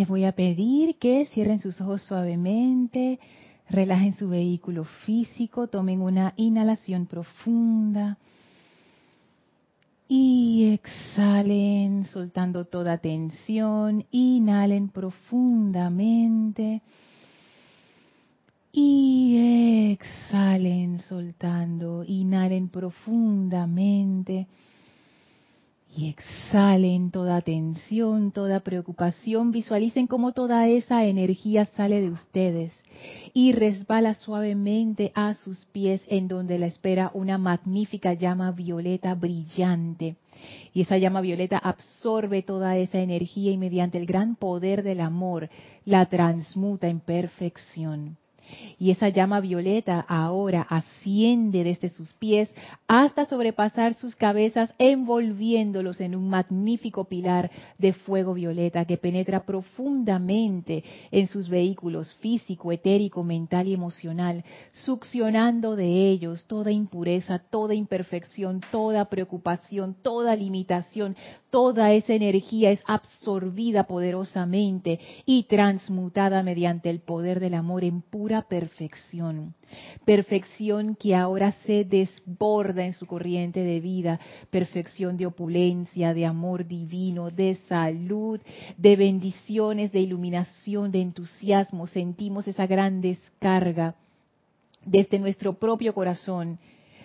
Les voy a pedir que cierren sus ojos suavemente, relajen su vehículo físico, tomen una inhalación profunda y exhalen soltando toda tensión, inhalen profundamente y exhalen soltando, inhalen profundamente. Y exhalen toda tensión, toda preocupación. Visualicen cómo toda esa energía sale de ustedes y resbala suavemente a sus pies en donde la espera una magnífica llama violeta brillante. Y esa llama violeta absorbe toda esa energía y mediante el gran poder del amor la transmuta en perfección. Y esa llama violeta ahora asciende desde sus pies hasta sobrepasar sus cabezas, envolviéndolos en un magnífico pilar de fuego violeta que penetra profundamente en sus vehículos físico, etérico, mental y emocional, succionando de ellos toda impureza, toda imperfección, toda preocupación, toda limitación, toda esa energía es absorbida poderosamente y transmutada mediante el poder del amor en pura perfección. Perfección que ahora se desborda en su corriente de vida. Perfección de opulencia, de amor divino, de salud, de bendiciones, de iluminación, de entusiasmo. Sentimos esa gran descarga desde nuestro propio corazón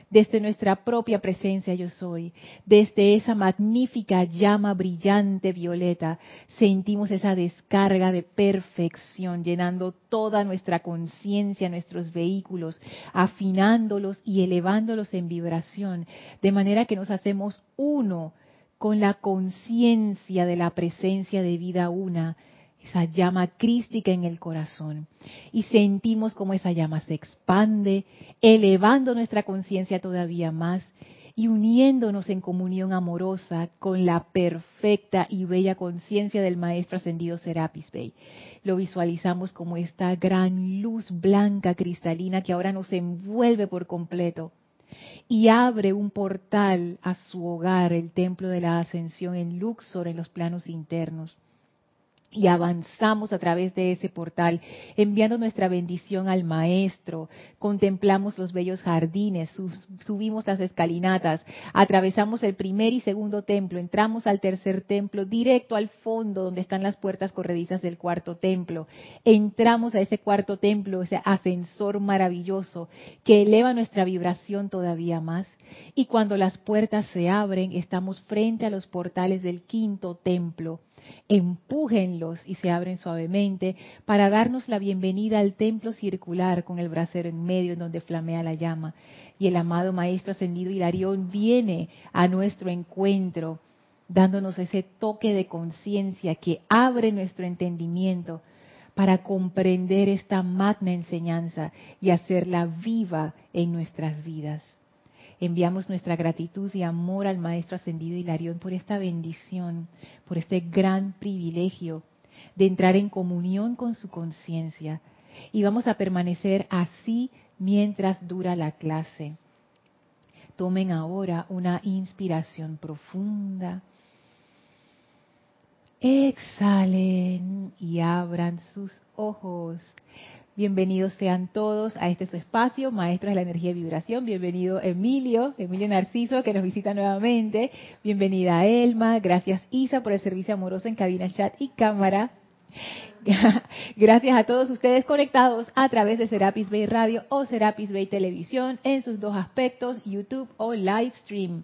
desde nuestra propia presencia yo soy, desde esa magnífica llama brillante violeta, sentimos esa descarga de perfección, llenando toda nuestra conciencia, nuestros vehículos, afinándolos y elevándolos en vibración, de manera que nos hacemos uno con la conciencia de la presencia de vida una esa llama crística en el corazón. Y sentimos como esa llama se expande, elevando nuestra conciencia todavía más y uniéndonos en comunión amorosa con la perfecta y bella conciencia del Maestro Ascendido Serapis Bey. Lo visualizamos como esta gran luz blanca cristalina que ahora nos envuelve por completo y abre un portal a su hogar, el Templo de la Ascensión en Luxor, en los planos internos y avanzamos a través de ese portal, enviando nuestra bendición al Maestro, contemplamos los bellos jardines, subimos las escalinatas, atravesamos el primer y segundo templo, entramos al tercer templo, directo al fondo donde están las puertas corredizas del cuarto templo, entramos a ese cuarto templo, ese ascensor maravilloso que eleva nuestra vibración todavía más, y cuando las puertas se abren, estamos frente a los portales del quinto templo empújenlos y se abren suavemente para darnos la bienvenida al templo circular con el brasero en medio en donde flamea la llama. Y el amado Maestro Ascendido Hilarión viene a nuestro encuentro dándonos ese toque de conciencia que abre nuestro entendimiento para comprender esta magna enseñanza y hacerla viva en nuestras vidas. Enviamos nuestra gratitud y amor al Maestro Ascendido Hilarión por esta bendición, por este gran privilegio de entrar en comunión con su conciencia. Y vamos a permanecer así mientras dura la clase. Tomen ahora una inspiración profunda. Exhalen y abran sus ojos. Bienvenidos sean todos a este su espacio, Maestros de la Energía y Vibración. Bienvenido Emilio, Emilio Narciso, que nos visita nuevamente. Bienvenida Elma. Gracias Isa por el servicio amoroso en cabina, chat y cámara. Gracias a todos ustedes conectados a través de Serapis Bay Radio o Serapis Bay Televisión en sus dos aspectos, YouTube o Livestream.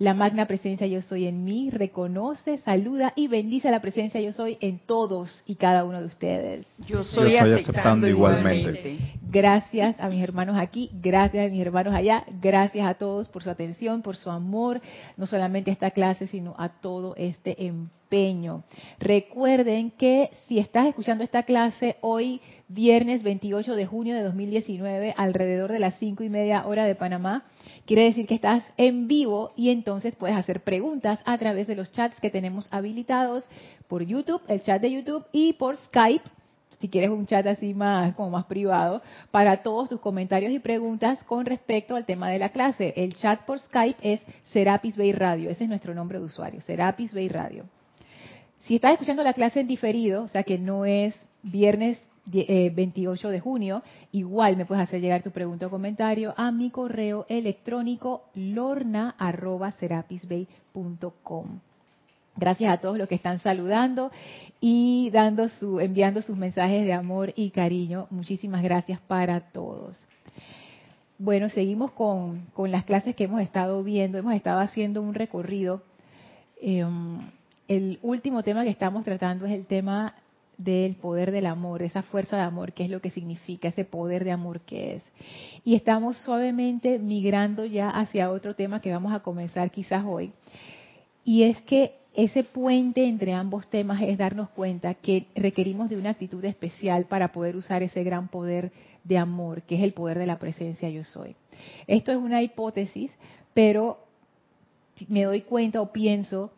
La magna presencia yo soy en mí reconoce, saluda y bendice la presencia yo soy en todos y cada uno de ustedes. Yo soy, aceptando, igualmente. Gracias a mis hermanos aquí, gracias a mis hermanos allá, gracias a todos por su atención, por su amor, no solamente a esta clase, sino a todo este empeño. Recuerden que si estás escuchando esta clase hoy, viernes 28 de junio de 2019, alrededor de las cinco y media hora de Panamá, Quiere decir que estás en vivo y entonces puedes hacer preguntas a través de los chats que tenemos habilitados por YouTube, el chat de YouTube y por Skype, si quieres un chat así más como más privado, para todos tus comentarios y preguntas con respecto al tema de la clase. El chat por Skype es Serapis Bay Radio, ese es nuestro nombre de usuario, Serapis Bay Radio. Si estás escuchando la clase en diferido, o sea que no es viernes 28 eh, de junio, igual me puedes hacer llegar tu pregunta o comentario a mi correo electrónico lorna@serapisbay.com. Gracias a todos los que están saludando y dando su, enviando sus mensajes de amor y cariño. Muchísimas gracias para todos. Bueno, seguimos con, las clases que hemos estado viendo. Hemos estado haciendo un recorrido. Em, el último tema que estamos tratando es el tema del poder del amor, esa fuerza de amor, qué es lo que significa, ese poder de amor que es. Y estamos suavemente migrando ya hacia otro tema que vamos a comenzar quizás hoy. Y es que ese puente entre ambos temas es darnos cuenta que requerimos de una actitud especial para poder usar ese gran poder de amor, que es el poder de la presencia yo soy. Esto es una hipótesis, pero me doy cuenta o pienso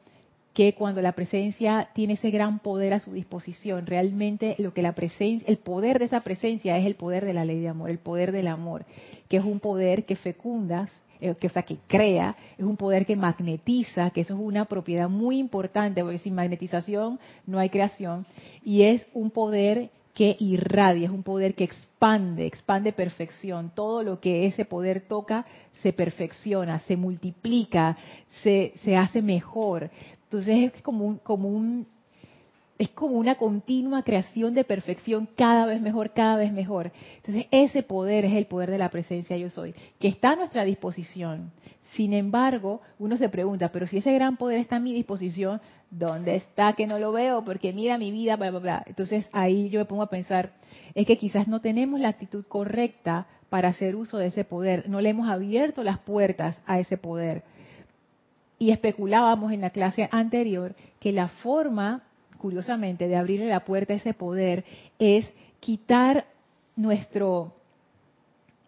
que cuando la presencia tiene ese gran poder a su disposición, realmente lo que la presencia, el poder de esa presencia es el poder de la ley de amor, el poder del amor, que es un poder que fecunda, eh, que, o sea, que crea, es un poder que magnetiza, que eso es una propiedad muy importante, porque sin magnetización no hay creación, y es un poder que irradia, es un poder que expande, expande perfección. Todo lo que ese poder toca se perfecciona, se multiplica, se, se hace mejor. Entonces es como un, como un es como una continua creación de perfección cada vez mejor, cada vez mejor. Entonces ese poder es el poder de la presencia yo soy, que está a nuestra disposición. Sin embargo, uno se pregunta, pero si ese gran poder está a mi disposición, ¿dónde está que no lo veo? Porque mira mi vida, bla, bla, bla. Entonces ahí yo me pongo a pensar, es que quizás no tenemos la actitud correcta para hacer uso de ese poder, no le hemos abierto las puertas a ese poder y especulábamos en la clase anterior que la forma, curiosamente, de abrirle la puerta a ese poder es quitar nuestro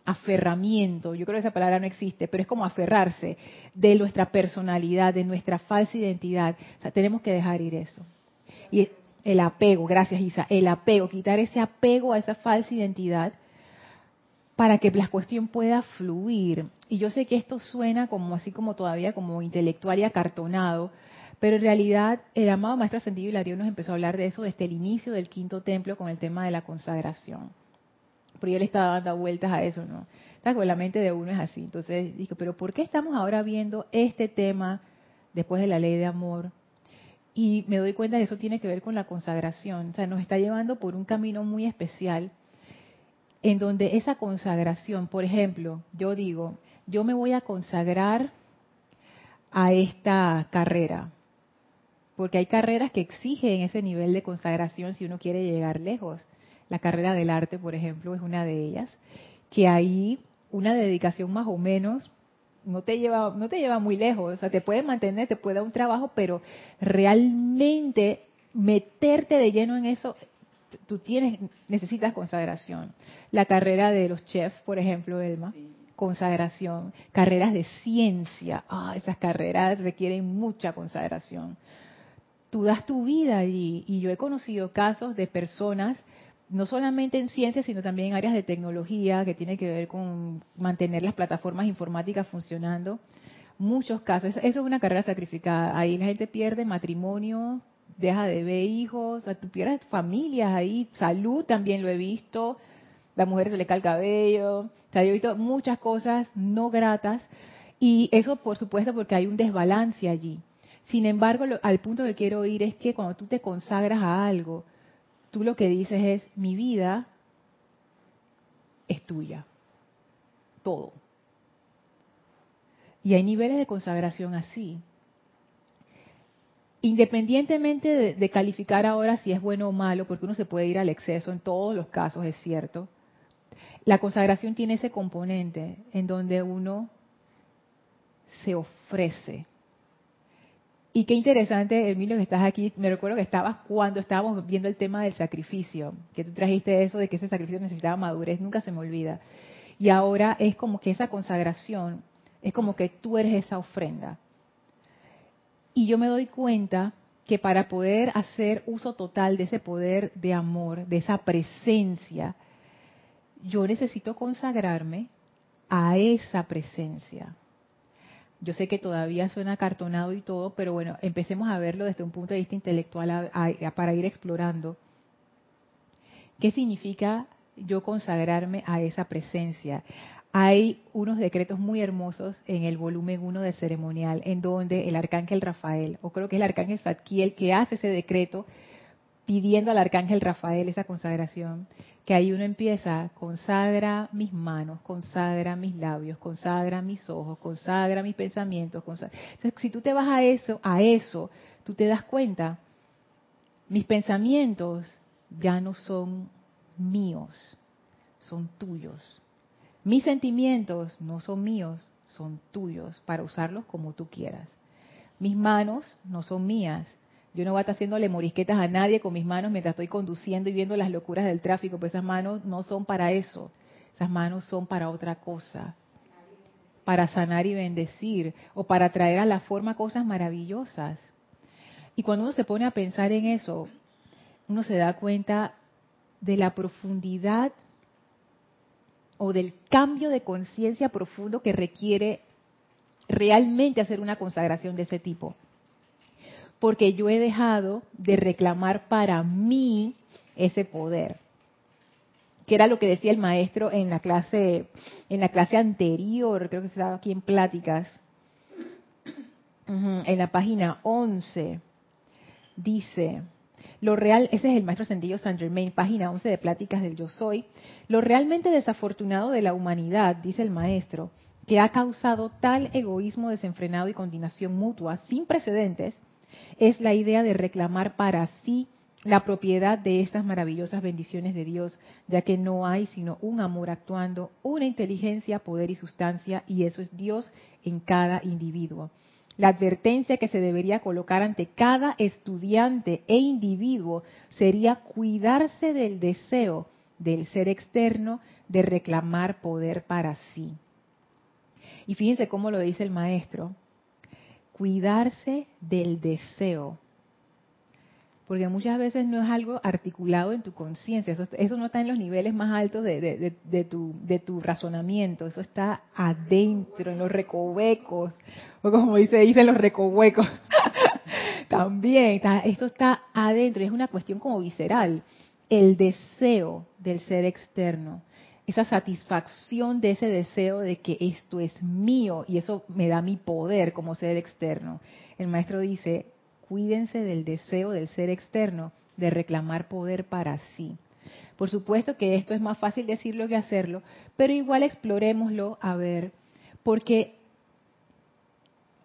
aferramiento, yo creo que esa palabra no existe, pero es como aferrarse de nuestra personalidad, de nuestra falsa identidad. O sea, tenemos que dejar ir eso. Y el apego, gracias Isa, el apego, quitar ese apego a esa falsa identidad para que la cuestión pueda fluir. Y yo sé que esto suena como así como todavía como intelectual y acartonado, pero en realidad el amado Maestro Ascendido Hilario nos empezó a hablar de eso desde el inicio del quinto templo con el tema de la consagración. Pero yo le estaba dando vueltas a eso, ¿no? ¿Sabes? Porque la mente de uno es así. Entonces digo, pero ¿por qué estamos ahora viendo este tema después de la ley de amor? Y me doy cuenta que eso tiene que ver con la consagración. O sea, nos está llevando por un camino muy especial en donde esa consagración, por ejemplo, yo digo, yo me voy a consagrar a esta carrera, porque hay carreras que exigen ese nivel de consagración si uno quiere llegar lejos. La carrera del arte, por ejemplo, es una de ellas, que ahí una dedicación más o menos no te lleva no te lleva muy lejos, o sea, te puede mantener, te puede dar un trabajo, pero realmente meterte de lleno en eso tú tienes, necesitas consagración. La carrera de los chefs, por ejemplo, Elma, consagración. Carreras de ciencia, ah, esas carreras requieren mucha consagración. Tú das tu vida allí y yo he conocido casos de personas, no solamente en ciencia, sino también en áreas de tecnología que tiene que ver con mantener las plataformas informáticas funcionando. Muchos casos, eso es una carrera sacrificada. Ahí la gente pierde matrimonio, deja de ver hijos, o tú pierdes familias ahí, salud también lo he visto, la mujer se le cae el cabello, o sea, yo he visto muchas cosas no gratas y eso por supuesto porque hay un desbalance allí. Sin embargo, al punto que quiero ir es que cuando tú te consagras a algo, tú lo que dices es, mi vida es tuya, todo. Y hay niveles de consagración así. Independientemente de, calificar ahora si es bueno o malo, porque uno se puede ir al exceso en todos los casos, es cierto, la consagración tiene ese componente en donde uno se ofrece. Y qué interesante, Emilio, que estás aquí. Me recuerdo que estabas cuando estábamos viendo el tema del sacrificio, que tú trajiste eso de que ese sacrificio necesitaba madurez, nunca se me olvida. Y ahora es como que esa consagración, es como que tú eres esa ofrenda. Y yo me doy cuenta que para poder hacer uso total de ese poder de amor, de esa presencia, yo necesito consagrarme a esa presencia. Yo sé que todavía suena cartonado y todo, pero bueno, empecemos a verlo desde un punto de vista intelectual para ir explorando. ¿Qué significa yo consagrarme a esa presencia? Hay unos decretos muy hermosos en el volumen 1 del ceremonial, en donde el arcángel Rafael, o creo que es el arcángel Zadkiel, que hace ese decreto pidiendo al arcángel Rafael esa consagración, que ahí uno empieza, consagra mis manos, consagra mis labios, consagra mis ojos, consagra mis pensamientos. Entonces, si tú te vas a eso, a eso, tú te das cuenta, mis pensamientos ya no son míos, son tuyos mis sentimientos no son míos, son tuyos para usarlos como tú quieras. Mis manos no son mías. Yo no voy a estar haciéndole morisquetas a nadie con mis manos mientras estoy conduciendo y viendo las locuras del tráfico, pues esas manos no son para eso. Esas manos son para otra cosa. Para sanar y bendecir o para traer a la forma cosas maravillosas. Y cuando uno se pone a pensar en eso, uno se da cuenta de la profundidad o del cambio de conciencia profundo que requiere realmente hacer una consagración de ese tipo. Porque yo he dejado de reclamar para mí ese poder. Que era lo que decía el maestro en la clase, en la clase anterior, creo que estaba aquí en pláticas, en la página 11. Dice, lo real, ese es el maestro Sendillo Saint Germain, página 11 de Pláticas del Yo Soy. Lo realmente desafortunado de la humanidad, dice el maestro, que ha causado tal egoísmo desenfrenado y continuación mutua sin precedentes, es la idea de reclamar para sí la propiedad de estas maravillosas bendiciones de Dios, ya que no hay sino un amor actuando, una inteligencia, poder y sustancia, y eso es Dios en cada individuo. La advertencia que se debería colocar ante cada estudiante e individuo sería cuidarse del deseo del ser externo de reclamar poder para sí. Y fíjense cómo lo dice el maestro, cuidarse del deseo porque muchas veces no es algo articulado en tu conciencia, eso, no está en los niveles más altos de, tu, de tu razonamiento, eso está adentro, en los recovecos, o como dice, dicen los recovecos, también, esto está adentro, y es una cuestión como visceral, el deseo del ser externo, esa satisfacción de ese deseo de que esto es mío y eso me da mi poder como ser externo. El maestro dice, cuídense del deseo del ser externo de reclamar poder para sí. Por supuesto que esto es más fácil decirlo que hacerlo, pero igual explorémoslo a ver, porque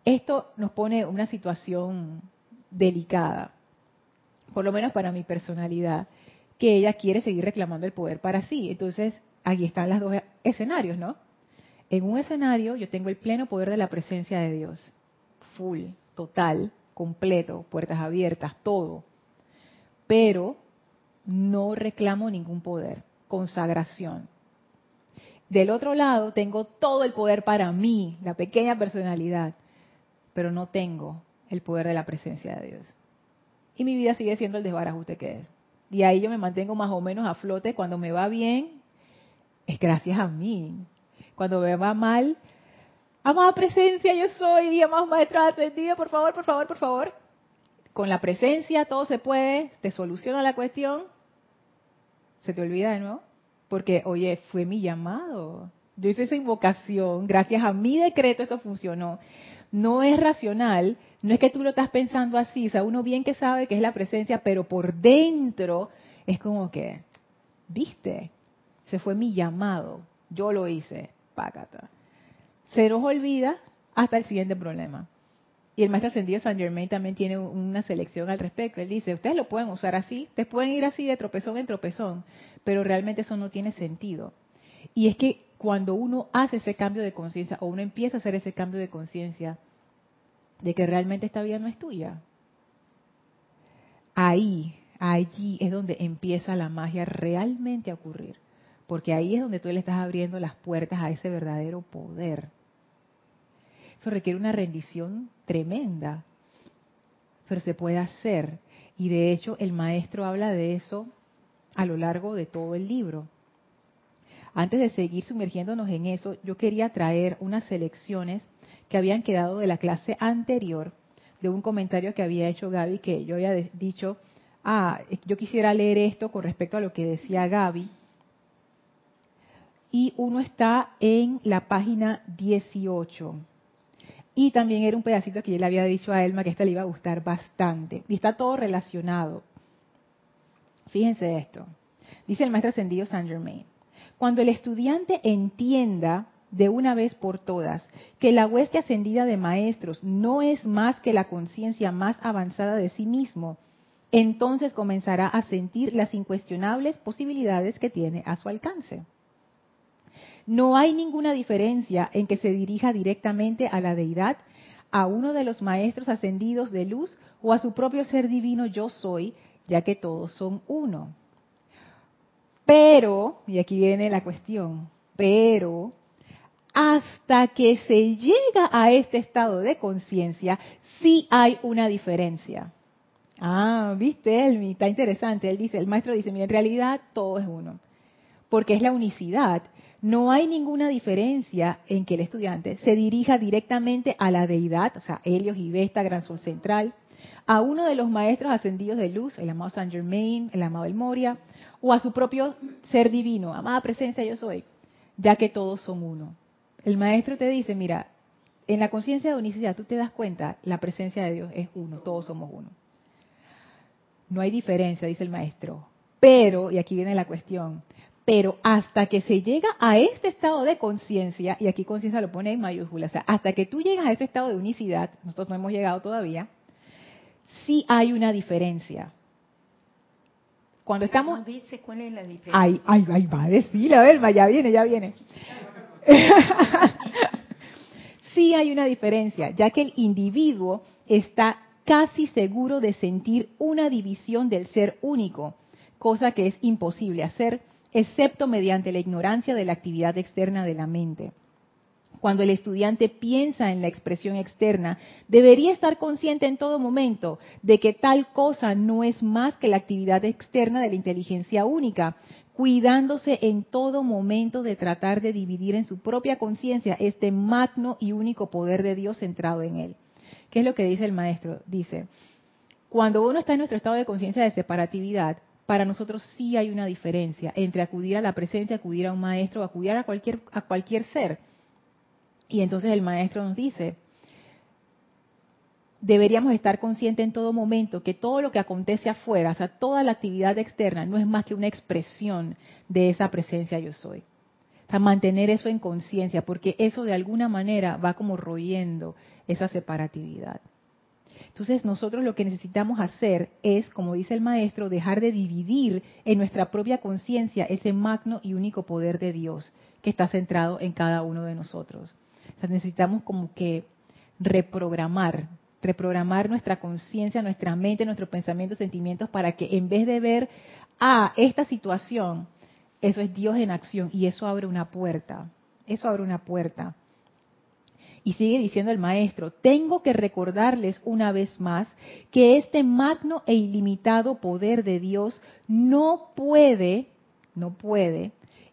esto nos pone una situación delicada, por lo menos para mi personalidad, que ella quiere seguir reclamando el poder para sí. Entonces, aquí están los dos escenarios, ¿no? En un escenario yo tengo el pleno poder de la presencia de Dios, full, total, completo, puertas abiertas, todo. Pero no reclamo ningún poder, consagración. Del otro lado tengo todo el poder para mí, la pequeña personalidad, pero no tengo el poder de la presencia de Dios. Y mi vida sigue siendo el desbarajuste que es. Y ahí yo me mantengo más o menos a flote. Cuando me va bien, es gracias a mí. Cuando me va mal, Amada presencia, yo soy, amado maestro ascendido, por favor, por favor, por favor. Con la presencia todo se puede, te soluciona la cuestión, se te olvida de nuevo, porque, oye, fue mi llamado. Yo hice esa invocación, gracias a mi decreto esto funcionó. No es racional, no es que tú lo estás pensando así, o sea, uno bien que sabe que es la presencia, pero por dentro es como que, viste, se fue mi llamado, yo lo hice, págata se nos olvida hasta el siguiente problema. Y el maestro ascendido San Germain también tiene una selección al respecto. Él dice, ustedes lo pueden usar así, ustedes pueden ir así de tropezón en tropezón, pero realmente eso no tiene sentido. Y es que cuando uno hace ese cambio de conciencia o uno empieza a hacer ese cambio de conciencia de que realmente esta vida no es tuya, ahí, allí es donde empieza la magia realmente a ocurrir. Porque ahí es donde tú le estás abriendo las puertas a ese verdadero poder. Eso requiere una rendición tremenda, pero se puede hacer. Y de hecho el maestro habla de eso a lo largo de todo el libro. Antes de seguir sumergiéndonos en eso, yo quería traer unas selecciones que habían quedado de la clase anterior, de un comentario que había hecho Gaby, que yo había dicho, ah, yo quisiera leer esto con respecto a lo que decía Gaby. Y uno está en la página 18. Y también era un pedacito que yo le había dicho a Elma que esta le iba a gustar bastante. Y está todo relacionado. Fíjense esto. Dice el maestro ascendido Saint Germain. Cuando el estudiante entienda de una vez por todas que la hueste ascendida de maestros no es más que la conciencia más avanzada de sí mismo, entonces comenzará a sentir las incuestionables posibilidades que tiene a su alcance. No hay ninguna diferencia en que se dirija directamente a la deidad, a uno de los maestros ascendidos de luz o a su propio ser divino yo soy, ya que todos son uno. Pero, y aquí viene la cuestión, pero hasta que se llega a este estado de conciencia, sí hay una diferencia. Ah, viste, Elmi, está interesante. Él dice, el maestro dice, mira, en realidad todo es uno, porque es la unicidad. No hay ninguna diferencia en que el estudiante se dirija directamente a la deidad, o sea, Helios y Vesta, Gran Sol Central, a uno de los maestros ascendidos de luz, el amado Saint Germain, el amado El Moria, o a su propio ser divino, amada presencia yo soy, ya que todos son uno. El maestro te dice, mira, en la conciencia de unicidad tú te das cuenta, la presencia de Dios es uno, todos somos uno. No hay diferencia, dice el maestro. Pero, y aquí viene la cuestión, pero hasta que se llega a este estado de conciencia, y aquí conciencia lo pone en mayúsculas, o sea, hasta que tú llegas a este estado de unicidad, nosotros no hemos llegado todavía, sí hay una diferencia. Cuando estamos... dice cuál es la diferencia. Ay, ay, ay, va a decir, a ver, ya viene, ya viene. sí hay una diferencia, ya que el individuo está casi seguro de sentir una división del ser único, cosa que es imposible hacer, excepto mediante la ignorancia de la actividad externa de la mente. Cuando el estudiante piensa en la expresión externa, debería estar consciente en todo momento de que tal cosa no es más que la actividad externa de la inteligencia única, cuidándose en todo momento de tratar de dividir en su propia conciencia este magno y único poder de Dios centrado en él. ¿Qué es lo que dice el maestro? Dice, cuando uno está en nuestro estado de conciencia de separatividad, para nosotros sí hay una diferencia entre acudir a la presencia, acudir a un maestro, acudir a cualquier, a cualquier ser. Y entonces el maestro nos dice, deberíamos estar conscientes en todo momento que todo lo que acontece afuera, o sea, toda la actividad externa, no es más que una expresión de esa presencia yo soy. O sea, mantener eso en conciencia, porque eso de alguna manera va como royendo esa separatividad. Entonces nosotros lo que necesitamos hacer es, como dice el maestro, dejar de dividir en nuestra propia conciencia ese magno y único poder de Dios que está centrado en cada uno de nosotros. O sea, necesitamos como que reprogramar, reprogramar nuestra conciencia, nuestra mente, nuestros pensamientos, sentimientos, para que en vez de ver, ah, esta situación, eso es Dios en acción y eso abre una puerta, eso abre una puerta. Y sigue diciendo el maestro, tengo que recordarles una vez más que este magno e ilimitado poder de Dios no puede, no puede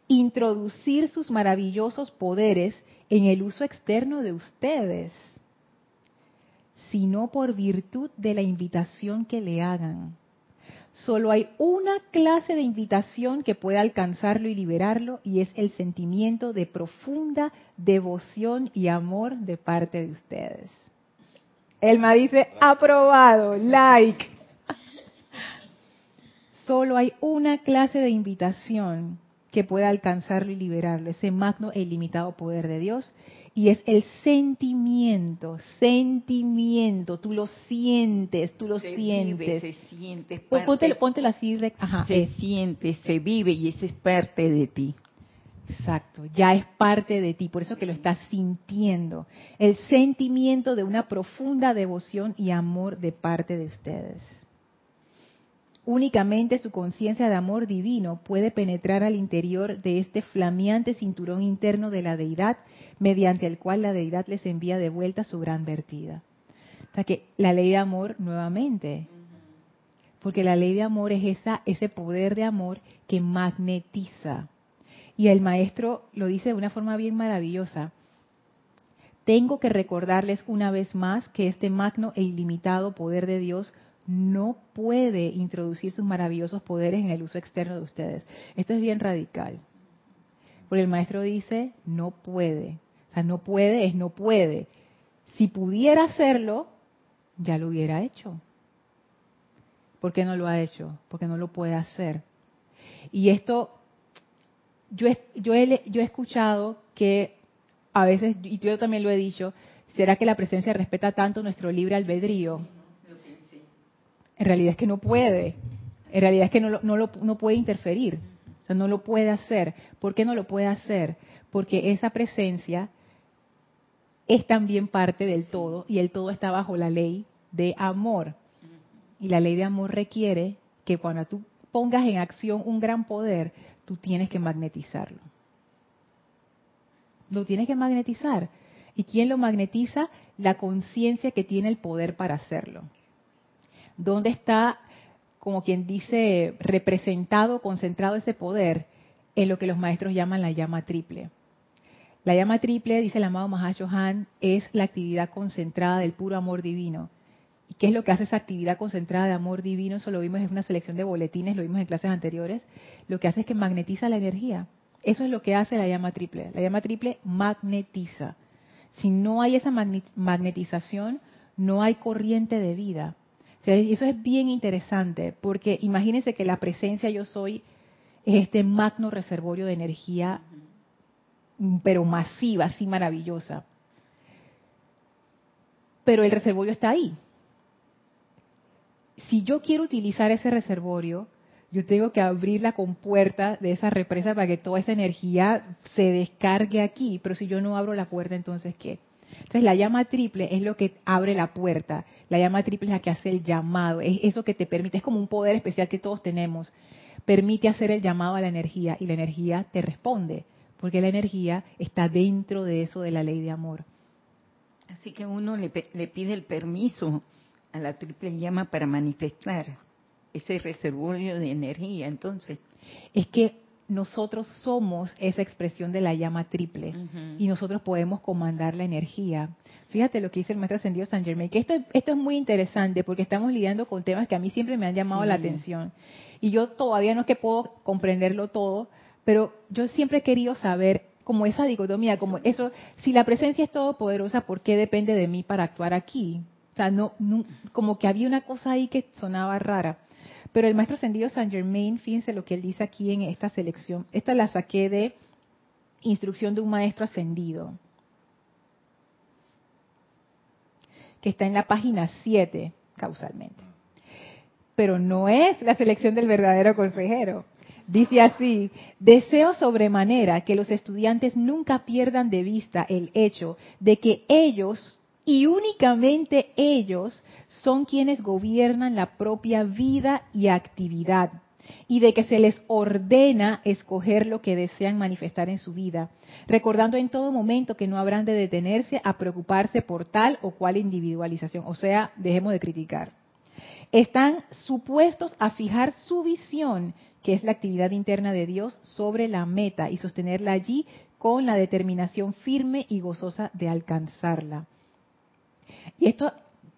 introducir sus maravillosos poderes en el uso externo de ustedes, sino por virtud de la invitación que le hagan. Solo hay una clase de invitación que puede alcanzarlo y liberarlo y es el sentimiento de profunda devoción y amor de parte de ustedes. Elma dice, aprobado, like. Solo hay una clase de invitación que pueda alcanzarlo y liberarlo, ese magno e ilimitado poder de Dios. Y es el sentimiento, sentimiento, tú lo sientes, tú lo sientes. se siente. Póntelo, así, se siente, se vive y eso es parte de ti. Exacto, ya es parte de ti, por eso que lo estás sintiendo. El sentimiento de una profunda devoción y amor de parte de ustedes. Únicamente su conciencia de amor divino puede penetrar al interior de este flameante cinturón interno de la deidad, mediante el cual la deidad les envía de vuelta su gran vertida. O sea que la ley de amor nuevamente, porque la ley de amor es esa, ese poder de amor que magnetiza. Y el maestro lo dice de una forma bien maravillosa. tengo que recordarles una vez más que este magno e ilimitado poder de Dios no puede introducir sus maravillosos poderes en el uso externo de ustedes. Esto es bien radical. Porque el maestro dice, no puede. O sea, no puede es no puede. Si pudiera hacerlo, ya lo hubiera hecho. ¿Por qué no lo ha hecho? Porque no lo puede hacer. Y esto, yo yo he, yo he escuchado que a veces, y yo también lo he dicho, ¿será que la presencia respeta tanto nuestro libre albedrío? En realidad es que no puede. En realidad es que no, no, lo, no puede interferir. O sea, no lo puede hacer. ¿Por qué no lo puede hacer? Porque esa presencia es también parte del todo y el todo está bajo la ley de amor. Y la ley de amor requiere que cuando tú pongas en acción un gran poder, tú tienes que magnetizarlo. Lo tienes que magnetizar. ¿Y quién lo magnetiza? La conciencia que tiene el poder para hacerlo. ¿Dónde está, como quien dice, representado, concentrado ese poder? En lo que los maestros llaman la llama triple. La llama triple, dice el amado Mahashohan, es la actividad concentrada del puro amor divino. ¿Y qué es lo que hace esa actividad concentrada de amor divino? Eso lo vimos en una selección de boletines, lo vimos en clases anteriores. Lo que hace es que magnetiza la energía. Eso es lo que hace la llama triple. La llama triple magnetiza. Si no hay esa magnetización, no hay corriente de vida. Eso es bien interesante, porque imagínense que la presencia yo soy es este magno reservorio de energía, pero masiva, así maravillosa. Pero el reservorio está ahí. Si yo quiero utilizar ese reservorio, yo tengo que abrir la compuerta de esa represa para que toda esa energía se descargue aquí. Pero si yo no abro la puerta, entonces ¿qué? Entonces la llama triple es lo que abre la puerta. La llama triple es la que hace el llamado. Es eso que te permite, es como un poder especial que todos tenemos. Permite hacer el llamado a la energía y la energía te responde. Porque la energía está dentro de eso de la ley de amor. Así que uno le, le pide el permiso a la triple llama para manifestar ese reservorio de energía, entonces. Es que nosotros somos esa expresión de la llama triple y nosotros podemos comandar la energía. Fíjate lo que dice el maestro ascendido San Germain, que esto, esto es muy interesante porque estamos lidiando con temas que a mí siempre me han llamado la atención. Y yo todavía no es que puedo comprenderlo todo, pero yo siempre he querido saber como esa dicotomía, como eso, si la presencia es todopoderosa, ¿por qué depende de mí para actuar aquí? O sea, no, como que había una cosa ahí que sonaba rara. Pero el maestro ascendido Saint Germain, fíjense lo que él dice aquí en esta selección. Esta la saqué de Instrucción de un Maestro Ascendido, que está en la página 7, causalmente. Pero no es la selección del verdadero consejero. Dice así, deseo sobremanera que los estudiantes nunca pierdan de vista el hecho de que ellos y únicamente ellos son quienes gobiernan la propia vida y actividad y de que se les ordena escoger lo que desean manifestar en su vida, recordando en todo momento que no habrán de detenerse a preocuparse por tal o cual individualización, o sea, dejemos de criticar. Están supuestos a fijar su visión, que es la actividad interna de Dios, sobre la meta y sostenerla allí con la determinación firme y gozosa de alcanzarla. Y esto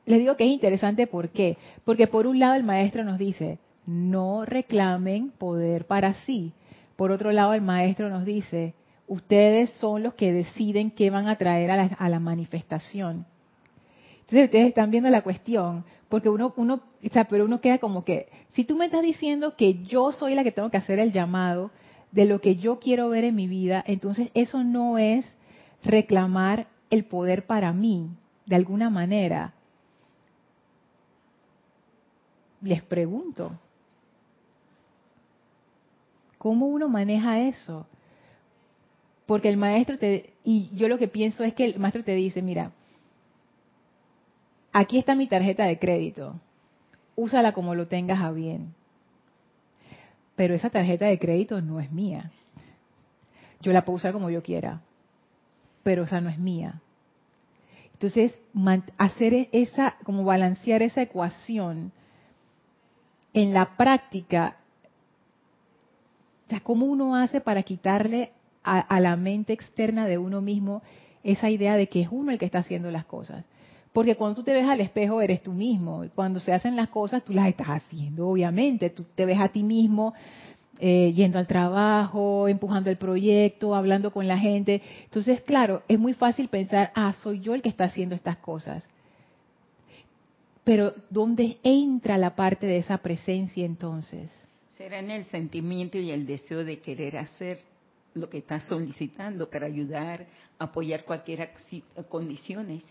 les digo que es interesante, ¿por qué? Porque por un lado el maestro nos dice, no reclamen poder para sí. Por otro lado el maestro nos dice, ustedes son los que deciden qué van a traer a la, manifestación. Entonces ustedes están viendo la cuestión, porque uno, uno, pero uno queda como que, si tú me estás diciendo que yo soy la que tengo que hacer el llamado de lo que yo quiero ver en mi vida, entonces eso no es reclamar el poder para mí, de alguna manera, les pregunto, ¿cómo uno maneja eso? Porque el maestro te, y yo lo que pienso es que el maestro te dice, mira, aquí está mi tarjeta de crédito, úsala como lo tengas a bien. Pero esa tarjeta de crédito no es mía. Yo la puedo usar como yo quiera, pero esa no es mía. Entonces, hacer e-, esa, como balancear esa ecuación en la práctica, o sea, ¿cómo uno hace para quitarle a, la mente externa de uno mismo esa idea de que es uno el que está haciendo las cosas. Porque cuando tú te ves al espejo eres tú mismo. Cuando se hacen las cosas tú las estás haciendo, obviamente. Tú te ves a ti mismo eh, yendo al trabajo, empujando el proyecto, hablando con la gente. Entonces, claro, es muy fácil pensar, ah, soy yo el que está haciendo estas cosas. Pero ¿dónde entra la parte de esa presencia entonces? Será en el sentimiento y el deseo de querer hacer lo que estás solicitando para ayudar, apoyar cualquier condiciones.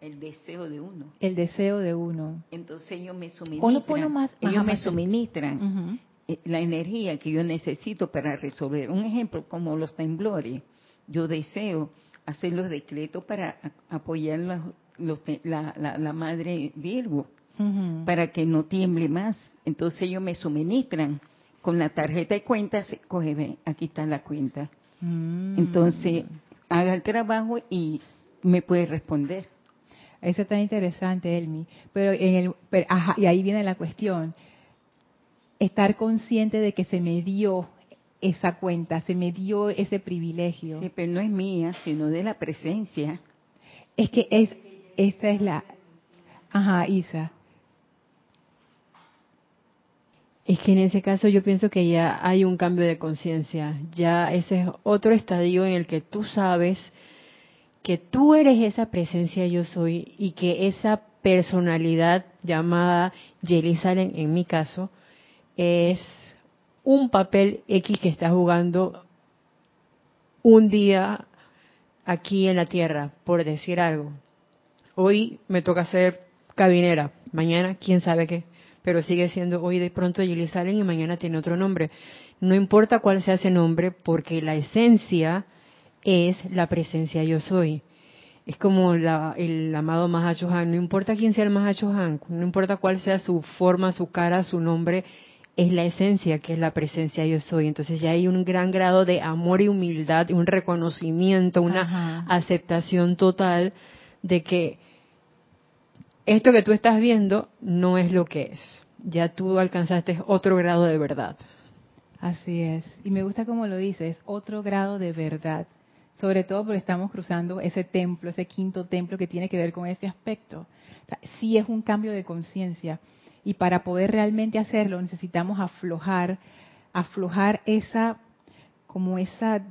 El deseo de uno. El deseo de uno. Entonces ellos me suministran. Más, ellos me suministran eh, la energía que yo necesito para resolver. Un ejemplo, como los temblores. Yo deseo hacer los decretos para apoyar la, madre Virgo, para que no tiemble más. Entonces ellos me suministran con la tarjeta de cuentas, coge, aquí está la cuenta. Mm. Entonces, haga el trabajo y me puede responder. Eso está interesante, Elmi. Pero en el, y ahí viene la cuestión estar consciente de que se me dio esa cuenta, se me dio ese privilegio. Sí, pero no es mía, sino de la presencia. Es que es, esta es la... Ajá, Isa. Es que en ese caso yo pienso que ya hay un cambio de conciencia, ya ese es otro estadio en el que tú sabes que tú eres esa presencia yo soy y que esa personalidad llamada Jerusalén en mi caso es un papel X que está jugando un día aquí en la Tierra, por decir algo. Hoy me toca ser cabinera, mañana quién sabe qué, pero sigue siendo hoy de pronto Salen y mañana tiene otro nombre. No importa cuál sea ese nombre, porque la esencia es la presencia yo soy. Es como el amado Mahachohan, no importa quién sea el Mahachohan, no importa cuál sea su forma, su cara, su nombre, es la esencia que es la presencia yo soy. Entonces ya hay un gran grado de amor y humildad, un reconocimiento, una aceptación total de que esto que tú estás viendo no es lo que es. Ya tú alcanzaste otro grado de verdad. Así es. Y me gusta como lo dices, otro grado de verdad. Sobre todo porque estamos cruzando ese templo, ese quinto templo que tiene que ver con ese aspecto. sí es un cambio de conciencia y para poder realmente hacerlo necesitamos aflojar, aflojar esa, como esa,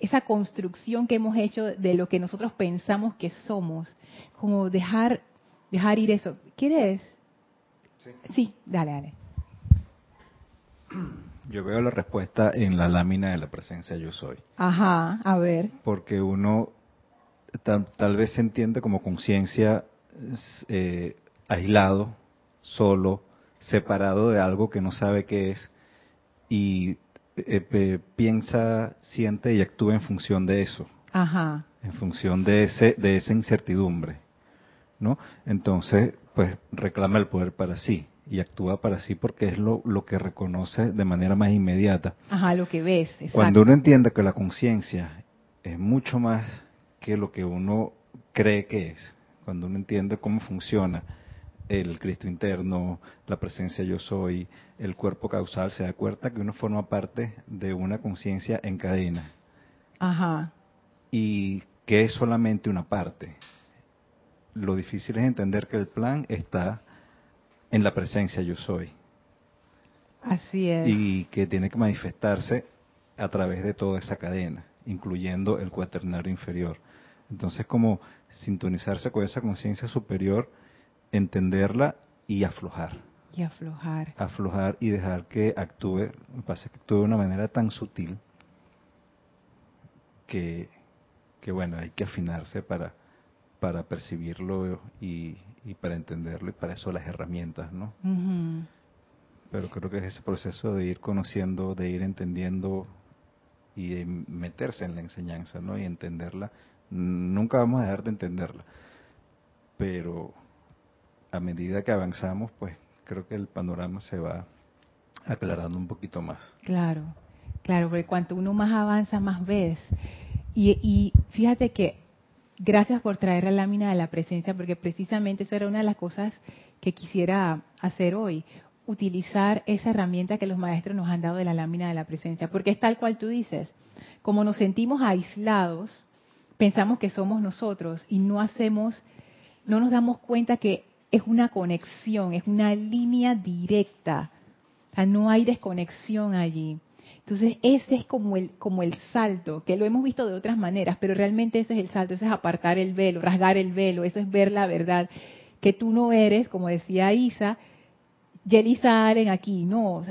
esa construcción que hemos hecho de lo que nosotros pensamos que somos, como dejar, dejar ir eso. ¿Quieres? Sí. sí, dale, dale. Yo veo la respuesta en la lámina de la presencia yo soy. Ajá, a ver. Porque uno tal, vez se entiende como conciencia eh, aislado solo, separado de algo que no sabe qué es y eh, piensa, siente y actúa en función de eso. Ajá. En función de ese de esa incertidumbre, ¿no? Entonces, pues reclama el poder para sí y actúa para sí porque es lo, lo que reconoce de manera más inmediata. Ajá, lo que ves. Exacto. Cuando uno entiende que la conciencia es mucho más que lo que uno cree que es, cuando uno entiende cómo funciona, el Cristo interno, la presencia yo soy, el cuerpo causal, se da cuenta que uno forma parte de una conciencia en cadena. Ajá. Y que es solamente una parte. Lo difícil es entender que el plan está en la presencia yo soy. Así es. Y que tiene que manifestarse a través de toda esa cadena, incluyendo el cuaternario inferior. Entonces, como sintonizarse con esa conciencia superior, entenderla y aflojar. Y aflojar. Aflojar y dejar que actúe, me pasa que actúe de una manera tan sutil que, que bueno, hay que afinarse para, para percibirlo y, y para entenderlo y para eso las herramientas, ¿no? Pero creo que es ese proceso de ir conociendo, de ir entendiendo y de meterse en la enseñanza, ¿no? Y entenderla. Nunca vamos a dejar de entenderla, pero a medida que avanzamos, pues creo que el panorama se va aclarando un poquito más. Claro, claro, porque cuanto uno más avanza, más ves. Y, y fíjate que gracias por traer la lámina de la presencia, porque precisamente esa era una de las cosas que quisiera hacer hoy, utilizar esa herramienta que los maestros nos han dado de la lámina de la presencia, porque es tal cual tú dices, como nos sentimos aislados, pensamos que somos nosotros y no hacemos, no nos damos cuenta que es una conexión, es una línea directa. O sea, no hay desconexión allí. Entonces, ese es como el, como el salto, que lo hemos visto de otras maneras, pero realmente ese es el salto, ese es apartar el velo, rasgar el velo, eso es ver la verdad, que tú no eres, como decía Isa, Yelisa Allen aquí, no,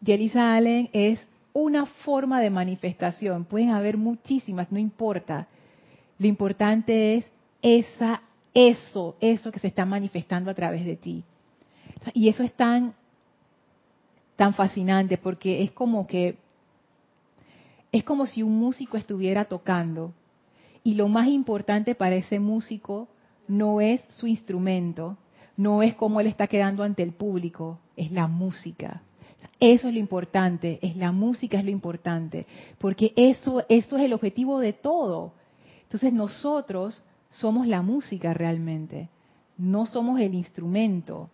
Yelisa Allen es una forma de manifestación, pueden haber muchísimas, no importa. Lo importante es esa, eso, eso que se está manifestando a través de ti. Y eso es tan tan fascinante porque es como que es como si un músico estuviera tocando y lo más importante para ese músico no es su instrumento, no es cómo él está quedando ante el público, es la música. Eso es lo importante, es la música es lo importante, porque eso eso es el objetivo de todo. Entonces nosotros somos la música realmente, no somos el instrumento.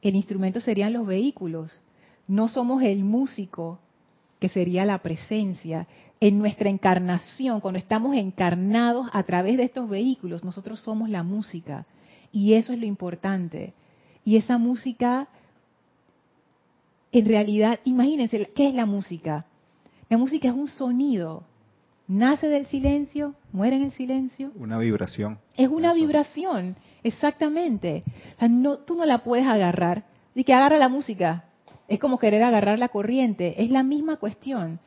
El instrumento serían los vehículos no somos el músico, que sería la presencia. En nuestra encarnación, cuando estamos encarnados a través de estos vehículos, nosotros somos la música. Y eso es lo importante. Y esa música, en realidad, imagínense, ¿qué es la música? La música es un sonido. Nace del silencio, muere en el silencio. Una vibración. Es una vibración, exactamente. no, tú no la puedes agarrar. Y que agarra la música. Es como querer agarrar la corriente. Es la misma cuestión.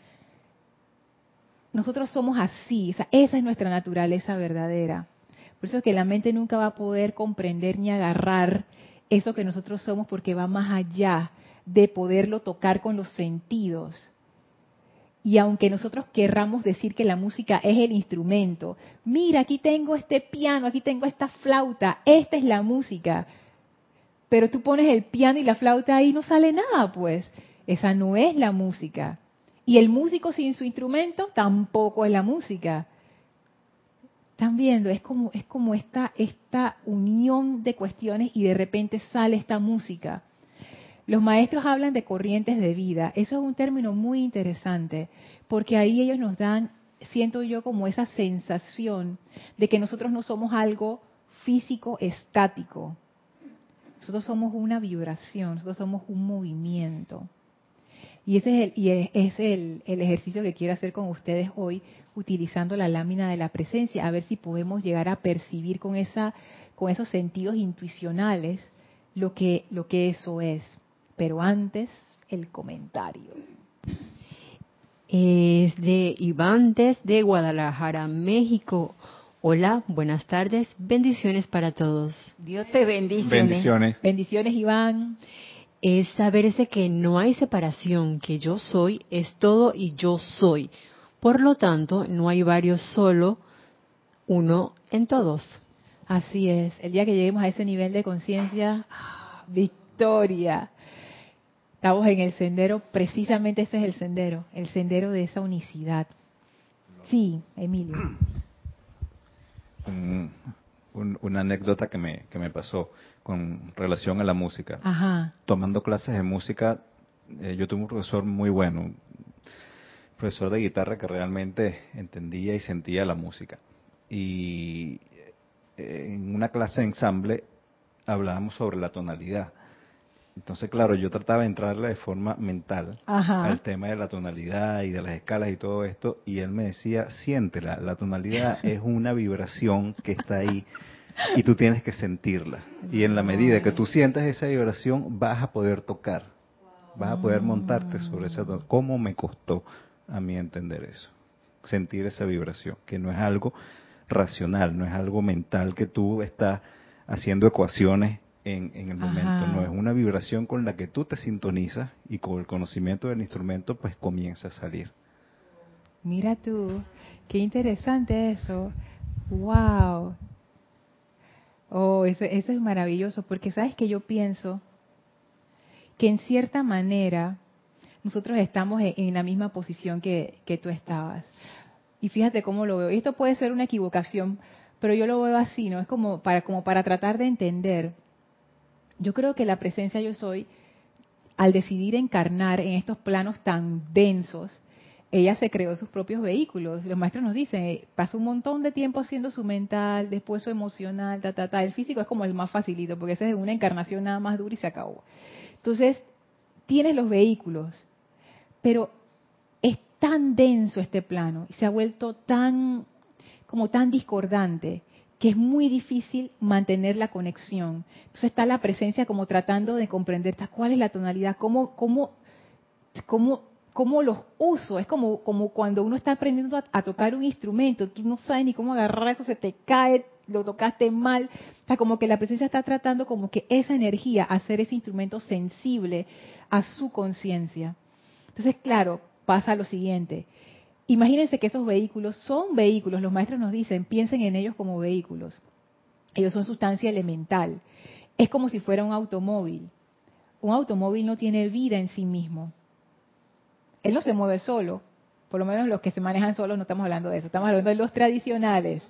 Nosotros somos así. esa es nuestra naturaleza verdadera. Por eso es que la mente nunca va a poder comprender ni agarrar eso que nosotros somos porque va más allá de poderlo tocar con los sentidos. Y aunque nosotros querramos decir que la música es el instrumento, mira, aquí tengo este piano, aquí tengo esta flauta, esta es la música pero tú pones el piano y la flauta ahí y no sale nada, pues. Esa no es la música. Y el músico sin su instrumento tampoco es la música. Están viendo, es como, es como esta, esta unión de cuestiones y de repente sale esta música. Los maestros hablan de corrientes de vida. Eso es un término muy interesante, porque ahí ellos nos dan, siento yo, como esa sensación de que nosotros no somos algo físico estático, nosotros somos una vibración, nosotros somos un movimiento. Y ese es, el, y es el, el, ejercicio que quiero hacer con ustedes hoy, utilizando la lámina de la presencia, a ver si podemos llegar a percibir con, esa, con esos sentidos intuicionales lo que, lo que eso es. Pero antes, el comentario. Es de Iván desde Guadalajara, México. Hola, buenas tardes, bendiciones para todos. Dios te bendice. Bendiciones. Bendiciones, Iván. Es saberse que no hay separación, que yo soy es todo y yo soy. Por lo tanto, no hay varios solo, uno en todos. Así es. El día que lleguemos a ese nivel de conciencia, ¡ah! victoria. Estamos en el sendero, precisamente ese es el sendero, el sendero de esa unicidad. Sí, Emilio. una anécdota que me, que me pasó con relación a la música. Ajá. Tomando clases de música, eh, yo tuve un profesor muy bueno, un profesor de guitarra que realmente entendía y sentía la música. Y eh, en una clase de ensamble hablábamos sobre la tonalidad. Entonces, claro, yo trataba de entrarle de forma mental al tema de la tonalidad y de las escalas y todo esto, y él me decía, siéntela, la tonalidad es una vibración que está ahí y tú tienes que sentirla. Y en la medida que tú sientas esa vibración, vas a poder tocar, vas a poder montarte sobre esa tonalidad. ¿Cómo me costó a mí entender eso? Sentir esa vibración, que no es algo racional, no es algo mental que tú estás haciendo ecuaciones en, el momento, no es una vibración con la que tú te sintonizas y con el conocimiento del instrumento pues comienza a salir. Mira tú, qué interesante eso. Wow. Oh, eso, eso es maravilloso, porque sabes que yo pienso que en cierta manera nosotros estamos en, la misma posición que, que tú estabas. Y fíjate cómo lo veo. Y esto puede ser una equivocación, pero yo lo veo así, ¿no? Es como para, como para tratar de entender yo creo que la presencia yo soy, al decidir encarnar en estos planos tan densos, ella se creó sus propios vehículos. Los maestros nos dicen, pasó un montón de tiempo haciendo su mental, después su emocional, ta, ta, ta. El físico es como el más facilito, porque ese es una encarnación nada más dura y se acabó. Entonces, tienes los vehículos, pero es tan denso este plano y se ha vuelto tan, como tan discordante que es muy difícil mantener la conexión. Entonces está la presencia como tratando de comprender cuál es la tonalidad, cómo, cómo, cómo, cómo los uso. Es como, como cuando uno está aprendiendo a, tocar un instrumento, tú no sabes ni cómo agarrar eso, se te cae, lo tocaste mal. Está como que la presencia está tratando como que esa energía, hacer ese instrumento sensible a su conciencia. Entonces, claro, pasa lo siguiente. Imagínense que esos vehículos son vehículos, los maestros nos dicen, piensen en ellos como vehículos. Ellos son sustancia elemental. Es como si fuera un automóvil. Un automóvil no tiene vida en sí mismo. Él no se mueve solo. Por lo menos los que se manejan solos no estamos hablando de eso. Estamos hablando de los tradicionales.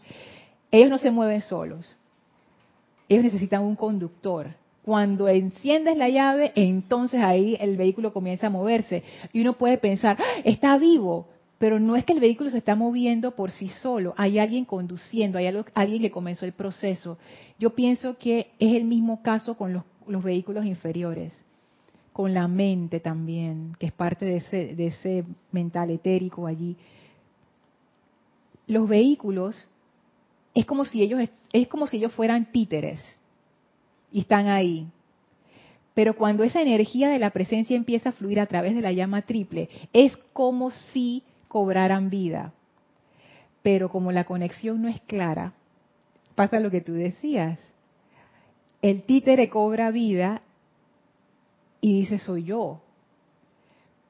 Ellos no se mueven solos. Ellos necesitan un conductor. Cuando enciendes la llave, entonces ahí el vehículo comienza a moverse. Y uno puede pensar, ¡Ah! está vivo pero no es que el vehículo se está moviendo por sí solo, hay alguien conduciendo, hay alguien que comenzó el proceso. Yo pienso que es el mismo caso con los, vehículos inferiores, con la mente también, que es parte de ese, de ese mental etérico allí. Los vehículos es como si ellos es como si ellos fueran títeres y están ahí. Pero cuando esa energía de la presencia empieza a fluir a través de la llama triple, es como si cobraran vida. Pero como la conexión no es clara, pasa lo que tú decías. El títere cobra vida y dice soy yo.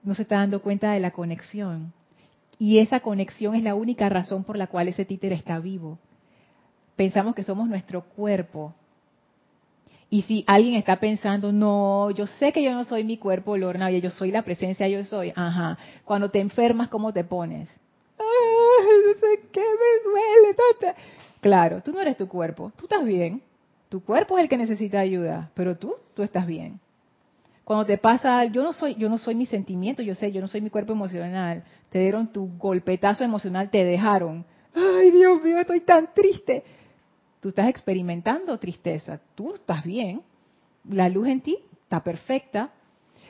No se está dando cuenta de la conexión. Y esa conexión es la única razón por la cual ese títere está vivo. Pensamos que somos nuestro cuerpo. Y si alguien está pensando, no, yo sé que yo no soy mi cuerpo, Lorna, yo soy la presencia, yo soy. Ajá. Cuando te enfermas, ¿cómo te pones? No sé qué me duele. Claro, tú no eres tu cuerpo, tú estás bien. Tu cuerpo es el que necesita ayuda, pero tú, tú estás bien. Cuando te pasa, yo no soy, yo no soy mi sentimiento, yo sé, yo no soy mi cuerpo emocional. Te dieron tu golpetazo emocional, te dejaron. Ay, Dios mío, estoy tan triste Tú estás experimentando tristeza, tú estás bien, la luz en ti está perfecta.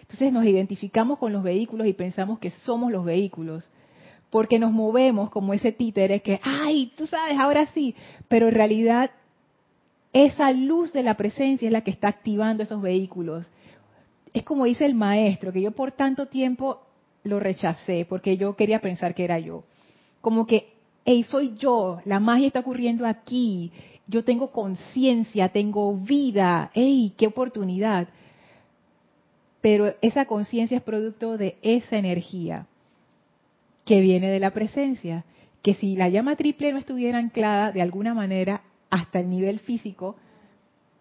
Entonces nos identificamos con los vehículos y pensamos que somos los vehículos, porque nos movemos como ese títere que, ay, tú sabes, ahora sí, pero en realidad esa luz de la presencia es la que está activando esos vehículos. Es como dice el maestro, que yo por tanto tiempo lo rechacé, porque yo quería pensar que era yo. Como que, hey, soy yo, la magia está ocurriendo aquí, yo tengo conciencia, tengo vida, ¡ey, qué oportunidad! Pero esa conciencia es producto de esa energía que viene de la presencia, que si la llama triple no estuviera anclada de alguna manera hasta el nivel físico,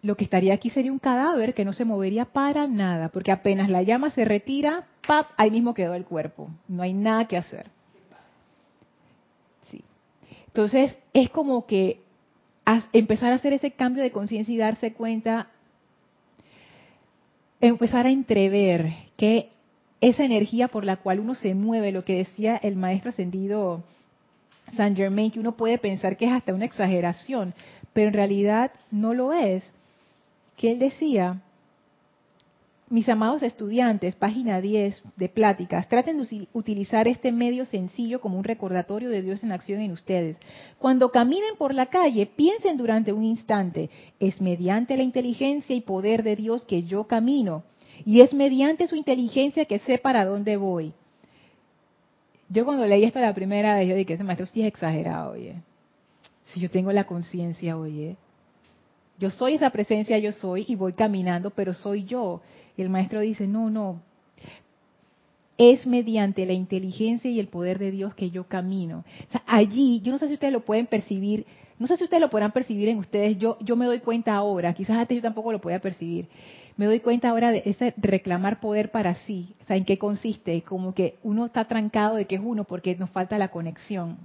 lo que estaría aquí sería un cadáver que no se movería para nada, porque apenas la llama se retira, ¡pap! ahí mismo quedó el cuerpo, no hay nada que hacer. Sí. Entonces, es como que empezar a hacer ese cambio de conciencia y darse cuenta, empezar a entrever que esa energía por la cual uno se mueve, lo que decía el maestro ascendido Saint Germain, que uno puede pensar que es hasta una exageración, pero en realidad no lo es. Que él decía, mis amados estudiantes, página 10 de pláticas, traten de utilizar este medio sencillo como un recordatorio de Dios en acción en ustedes. Cuando caminen por la calle, piensen durante un instante, es mediante la inteligencia y poder de Dios que yo camino, y es mediante su inteligencia que sé para dónde voy. Yo cuando leí esto la primera vez, yo dije, ese maestro sí es exagerado, oye. Si yo tengo la conciencia, oye, yo soy esa presencia, yo soy, y voy caminando, pero soy yo. Y el maestro dice, no, no, es mediante la inteligencia y el poder de Dios que yo camino. O sea, allí, yo no sé si ustedes lo pueden percibir, no sé si ustedes lo podrán percibir en ustedes, yo, yo me doy cuenta ahora, quizás antes yo tampoco lo podía percibir, me doy cuenta ahora de ese reclamar poder para sí, o sea, en qué consiste, como que uno está trancado de que es uno porque nos falta la conexión.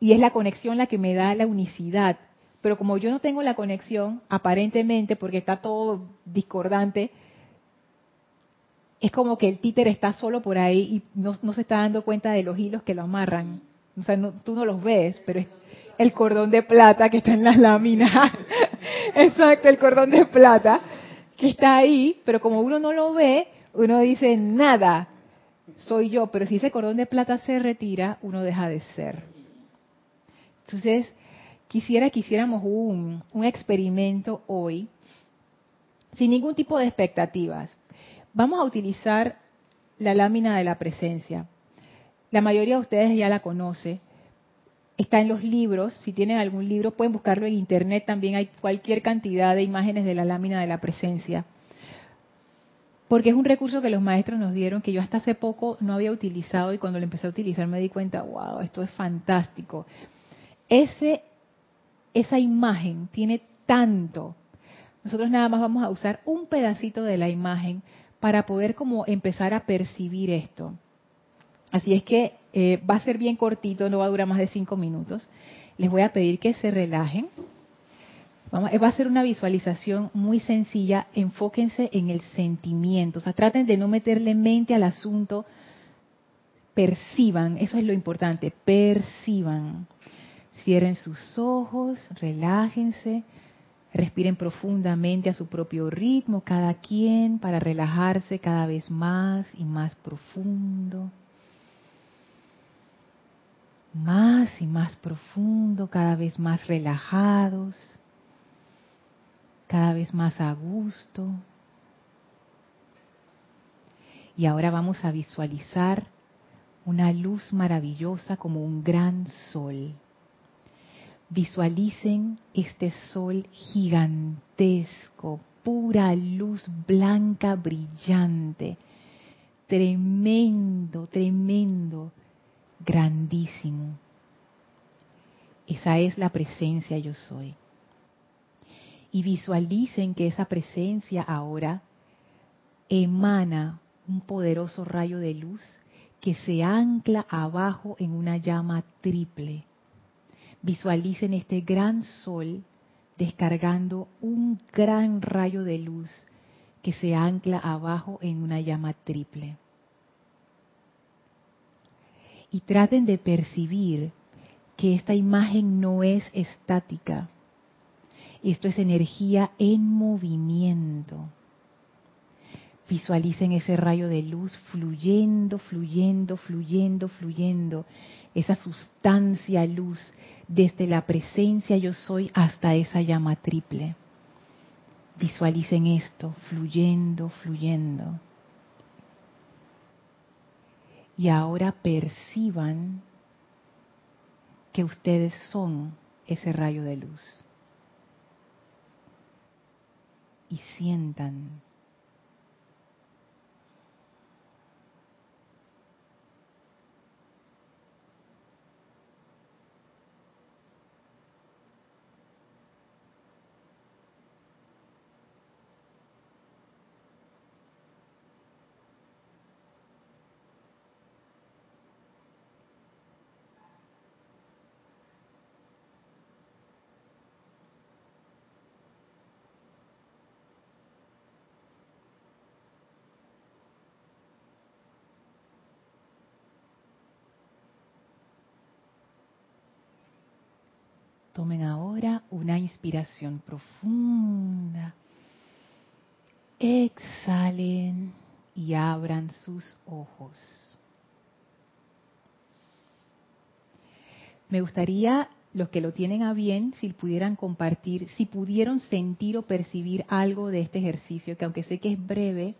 Y es la conexión la que me da la unicidad, pero como yo no tengo la conexión, aparentemente, porque está todo discordante, es como que el títer está solo por ahí y no, se está dando cuenta de los hilos que lo amarran. O sea, tú no los ves, pero es el cordón de plata que está en las láminas. Exacto, el cordón de plata que está ahí, pero como uno no lo ve, uno dice nada, soy yo, pero si ese cordón de plata se retira, uno deja de ser. Entonces, quisiera que hiciéramos un, experimento hoy, sin ningún tipo de expectativas. Vamos a utilizar la lámina de la presencia. La mayoría de ustedes ya la conoce. Está en los libros. Si tienen algún libro, pueden buscarlo en internet. También hay cualquier cantidad de imágenes de la lámina de la presencia. Porque es un recurso que los maestros nos dieron que yo hasta hace poco no había utilizado y cuando lo empecé a utilizar me di cuenta, wow, esto es fantástico. Ese, esa imagen tiene tanto. Nosotros nada más vamos a usar un pedacito de la imagen para poder como empezar a percibir esto. Así es que eh, va a ser bien cortito, no va a durar más de cinco minutos. Les voy a pedir que se relajen. Vamos, va a ser una visualización muy sencilla. Enfóquense en el sentimiento. O sea, traten de no meterle mente al asunto. Perciban, eso es lo importante. Perciban. Cierren sus ojos, relájense. Respiren profundamente a su propio ritmo, cada quien, para relajarse cada vez más y más profundo. Más y más profundo, cada vez más relajados, cada vez más a gusto. Y ahora vamos a visualizar una luz maravillosa como un gran sol Visualicen este sol gigantesco, pura luz blanca brillante, tremendo, tremendo, grandísimo. Esa es la presencia yo soy. Y visualicen que esa presencia ahora emana un poderoso rayo de luz que se ancla abajo en una llama triple Visualicen este gran sol descargando un gran rayo de luz que se ancla abajo en una llama triple. Y traten de percibir que esta imagen no es estática. Esto es energía en movimiento. Visualicen ese rayo de luz fluyendo, fluyendo, fluyendo, fluyendo esa sustancia luz desde la presencia yo soy hasta esa llama triple. Visualicen esto, fluyendo, fluyendo. Y ahora perciban que ustedes son ese rayo de luz. Y sientan Tomen ahora una inspiración profunda. Exhalen y abran sus ojos. Me gustaría los que lo tienen a bien, si pudieran compartir, si pudieron sentir o percibir algo de este ejercicio, que aunque sé que es breve,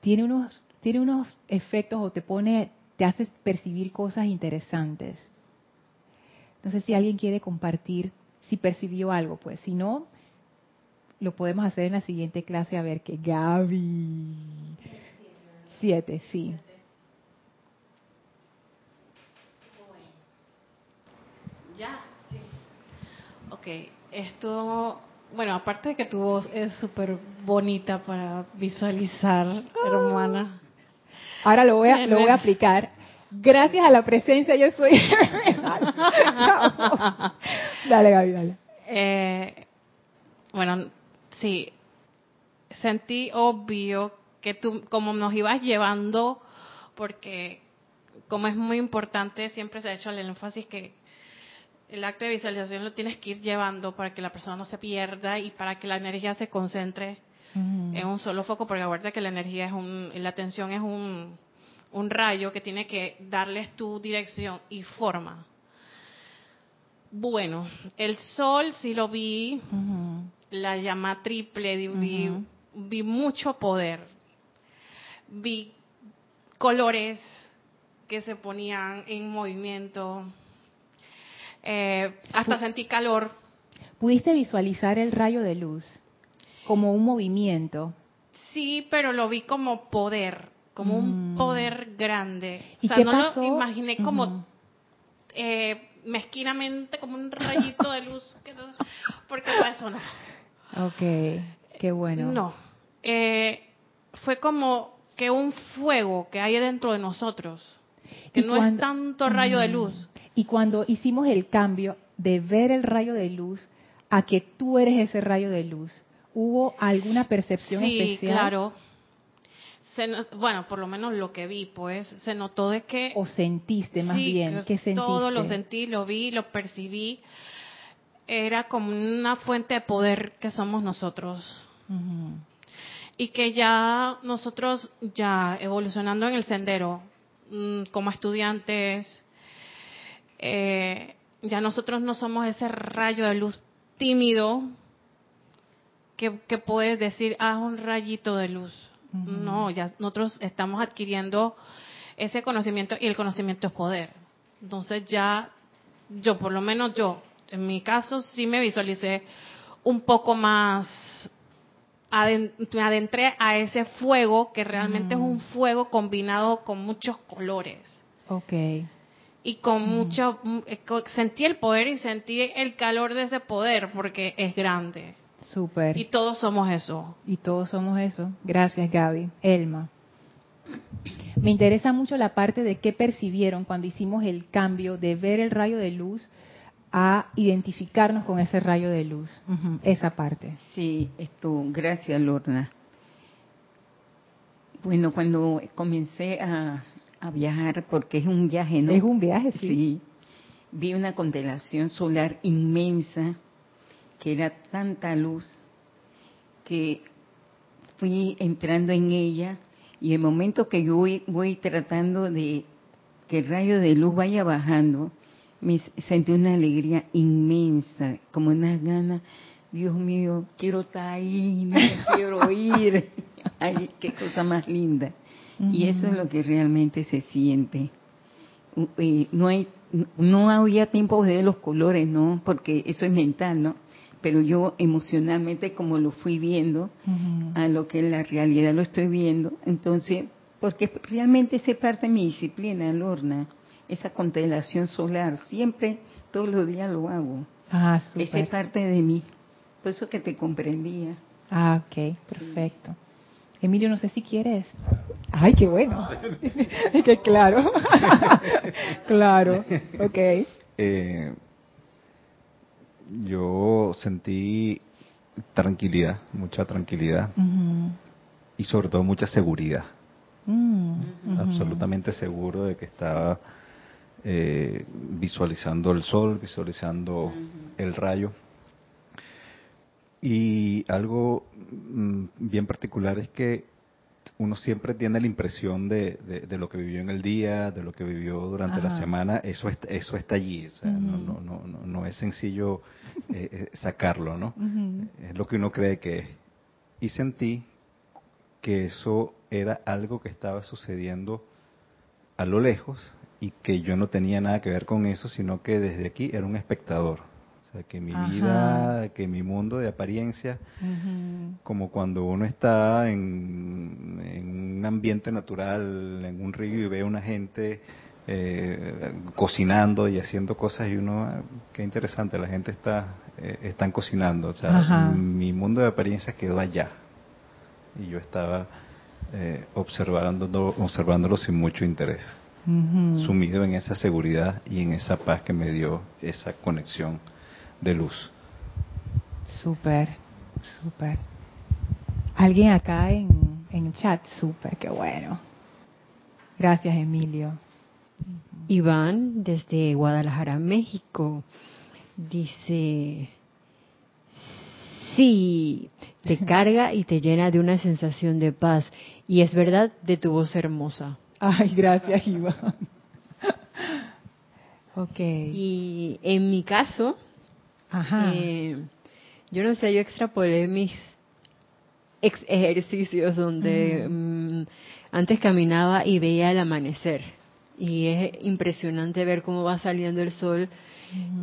tiene unos, tiene unos efectos o te pone, te hace percibir cosas interesantes. No sé si alguien quiere compartir si percibió algo, pues si no, lo podemos hacer en la siguiente clase a ver que Gaby. Siete, sí. Ya. Ok, esto, bueno, aparte de que tu voz es súper bonita para visualizar, hermana. Ahora lo voy a, lo voy a aplicar gracias a la presencia yo soy. dale, Gaby, dale. Eh, bueno, sí, sentí obvio que tú, como nos ibas llevando, porque como es muy importante, siempre se ha hecho el énfasis que el acto de visualización lo tienes que ir llevando para que la persona no se pierda y para que la energía se concentre en un solo foco, porque acuérdate que la energía es un, la atención es un, un rayo que tiene que darles tu dirección y forma. Bueno, el sol sí lo vi, la llama triple, vi, vi, mucho poder, vi colores que se ponían en movimiento, eh, hasta sentí calor. ¿Pudiste visualizar el rayo de luz como un movimiento? Sí, pero lo vi como poder, como un mm. poder grande. ¿Y o sea, no lo imaginé como eh, mezquinamente, como un rayito de luz, porque eso no. Ok, qué bueno. No, eh, fue como que un fuego que hay dentro de nosotros, que no es tanto rayo de luz, y cuando hicimos el cambio de ver el rayo de luz a que tú eres ese rayo de luz, ¿hubo alguna percepción especial? Sí, claro. Bueno, por lo menos lo que vi, pues se notó de que... O sentiste más bien, ¿qué sentiste? Todo lo sentí, lo vi, lo percibí. Era como una fuente de poder que somos nosotros. Y que ya nosotros, ya evolucionando en el sendero, mm, como estudiantes, eh, ya nosotros no somos ese rayo de luz tímido que, que puedes decir, ah, un rayito de luz. No, ya nosotros estamos adquiriendo ese conocimiento y el conocimiento es poder. Entonces ya, yo por lo menos yo, en mi caso sí me visualicé un poco más, me adentré a ese fuego que realmente es un fuego combinado con muchos colores. Okay y con mucho, mm, eh, sentí el poder y sentí el calor de ese poder porque es grande. Súper. Y todos somos eso. Y todos somos eso. Gracias, Gaby. Elma. Me interesa mucho la parte de qué percibieron cuando hicimos el cambio de ver el rayo de luz a identificarnos con ese rayo de luz. esa parte. Sí, esto, gracias, Lorna. Bueno, cuando comencé a a viajar porque es un viaje, ¿no? Es un viaje, sí. sí. Vi una constelación solar inmensa que era tanta luz que fui entrando en ella y el momento que yo voy, tratando de que el rayo de luz vaya bajando, me sentí una alegría inmensa, como unas ganas, Dios mío, quiero estar ahí, no quiero ir. Ay, qué cosa más linda. Y eso es lo que realmente se siente. no hay, no había tiempo de los colores, ¿no? Porque eso es mental, ¿no? Pero yo emocionalmente, como lo fui viendo, a lo que en la realidad lo estoy viendo, entonces, porque realmente se parte de mi disciplina, Lorna, esa constelación solar, siempre, todos los días lo hago. Ah, Esa es parte de mí, por eso que te comprendía. Ah, ok, perfecto. Emilio, no sé si quieres. Ay, qué bueno. es que claro. claro. Ok. Eh, yo sentí tranquilidad, mucha tranquilidad. Y sobre todo mucha seguridad. Mm, Absolutamente seguro de que estaba eh, visualizando el sol, visualizando el rayo. Y algo mm, bien particular es que uno siempre tiene la impresión de, de, lo que vivió en el día, de lo que vivió durante la semana, eso está, eso está allí, no, no, no, no, es sencillo eh, eh, sacarlo, ¿no? Es lo que uno cree que es. Y sentí que eso era algo que estaba sucediendo a lo lejos y que yo no tenía nada que ver con eso, sino que desde aquí era un espectador que mi vida, que mi mundo de apariencia, como cuando uno está en, un ambiente natural, en un río y ve a una gente eh, cocinando y haciendo cosas y uno, qué interesante, la gente está, eh, están cocinando, o sea, mi mundo de apariencia quedó allá. Y yo estaba eh, observando, observándolo sin mucho interés. sumido en esa seguridad y en esa paz que me dio esa conexión de luz. Súper, súper. ¿Alguien acá en, en chat. Súper, qué bueno. Gracias, Emilio. Iván, desde Guadalajara, México, dice, sí, te carga y te llena de una sensación de paz. Y es verdad de tu voz hermosa. Ay, gracias, Iván. ok. Y en mi caso, eh, yo no sé, yo extrapolé mis ejercicios donde mm, antes caminaba y veía el amanecer. Y es impresionante ver cómo va saliendo el sol,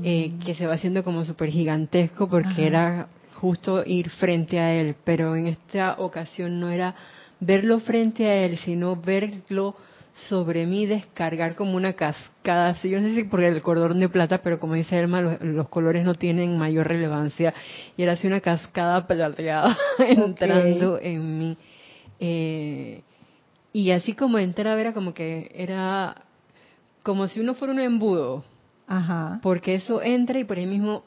eh, que se va haciendo como súper gigantesco porque era justo ir frente a él, pero en esta ocasión no era verlo frente a él, sino verlo sobre mí descargar como una cascada, así yo no sé si por el cordón de plata, pero como dice Elma, los, colores no tienen mayor relevancia, y era así una cascada plateada entrando en mí. Eh, y así como entraba era como que era como si uno fuera un embudo, Ajá. porque eso entra y por ahí mismo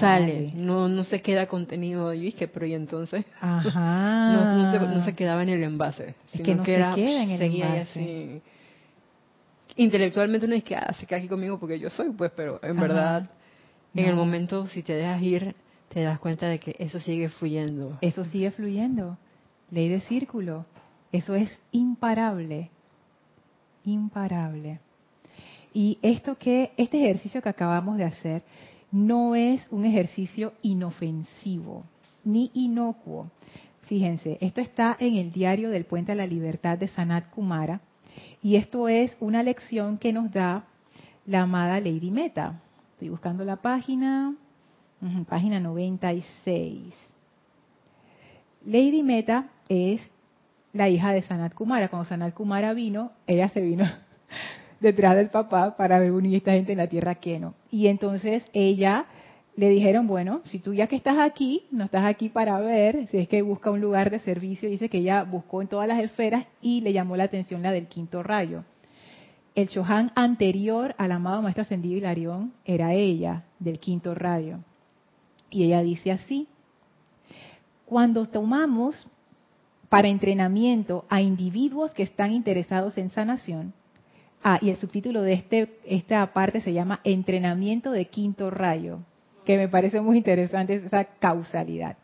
sale, no no se queda contenido y dije, pero y entonces Ajá. no, se, no, se, quedaba en el envase, es que no se queda en el envase. intelectualmente uno dice que ah, se queda aquí conmigo porque yo soy, pues, pero en verdad, en el momento si te dejas ir, te das cuenta de que eso sigue fluyendo. Eso sigue fluyendo. Ley de círculo. Eso es imparable. Imparable. Y esto que, este ejercicio que acabamos de hacer, no es un ejercicio inofensivo ni inocuo. Fíjense, esto está en el diario del Puente a la Libertad de Sanat Kumara y esto es una lección que nos da la amada Lady Meta. Estoy buscando la página, página 96. Lady Meta es la hija de Sanat Kumara. Cuando Sanat Kumara vino, ella se vino detrás del papá para ver unir esta gente en la tierra que no. Y entonces ella le dijeron, bueno, si tú ya que estás aquí, no estás aquí para ver, si es que busca un lugar de servicio, dice que ella buscó en todas las esferas y le llamó la atención la del quinto rayo. El Chohan anterior al amado Maestro Ascendido Hilarión era ella, del quinto rayo. Y ella dice así, cuando tomamos para entrenamiento a individuos que están interesados en sanación, Ah, y el subtítulo de este, esta parte se llama Entrenamiento de Quinto Rayo, que me parece muy interesante esa causalidad.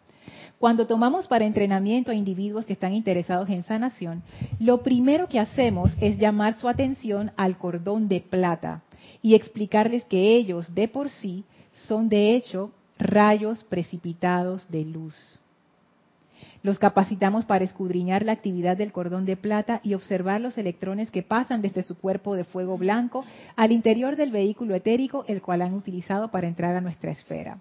Cuando tomamos para entrenamiento a individuos que están interesados en sanación, lo primero que hacemos es llamar su atención al cordón de plata y explicarles que ellos de por sí son de hecho rayos precipitados de luz. Los capacitamos para escudriñar la actividad del cordón de plata y observar los electrones que pasan desde su cuerpo de fuego blanco al interior del vehículo etérico, el cual han utilizado para entrar a nuestra esfera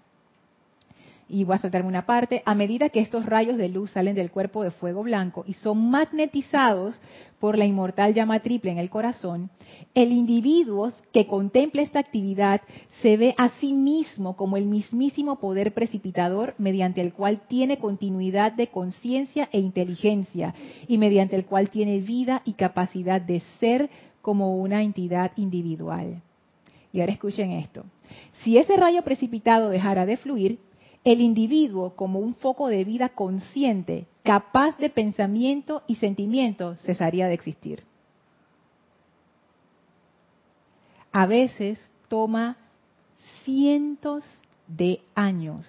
y voy a saltarme una parte, a medida que estos rayos de luz salen del cuerpo de fuego blanco y son magnetizados por la inmortal llama triple en el corazón, el individuo que contempla esta actividad se ve a sí mismo como el mismísimo poder precipitador mediante el cual tiene continuidad de conciencia e inteligencia y mediante el cual tiene vida y capacidad de ser como una entidad individual. Y ahora escuchen esto. Si ese rayo precipitado dejara de fluir, el individuo como un foco de vida consciente, capaz de pensamiento y sentimiento, cesaría de existir. A veces toma cientos de años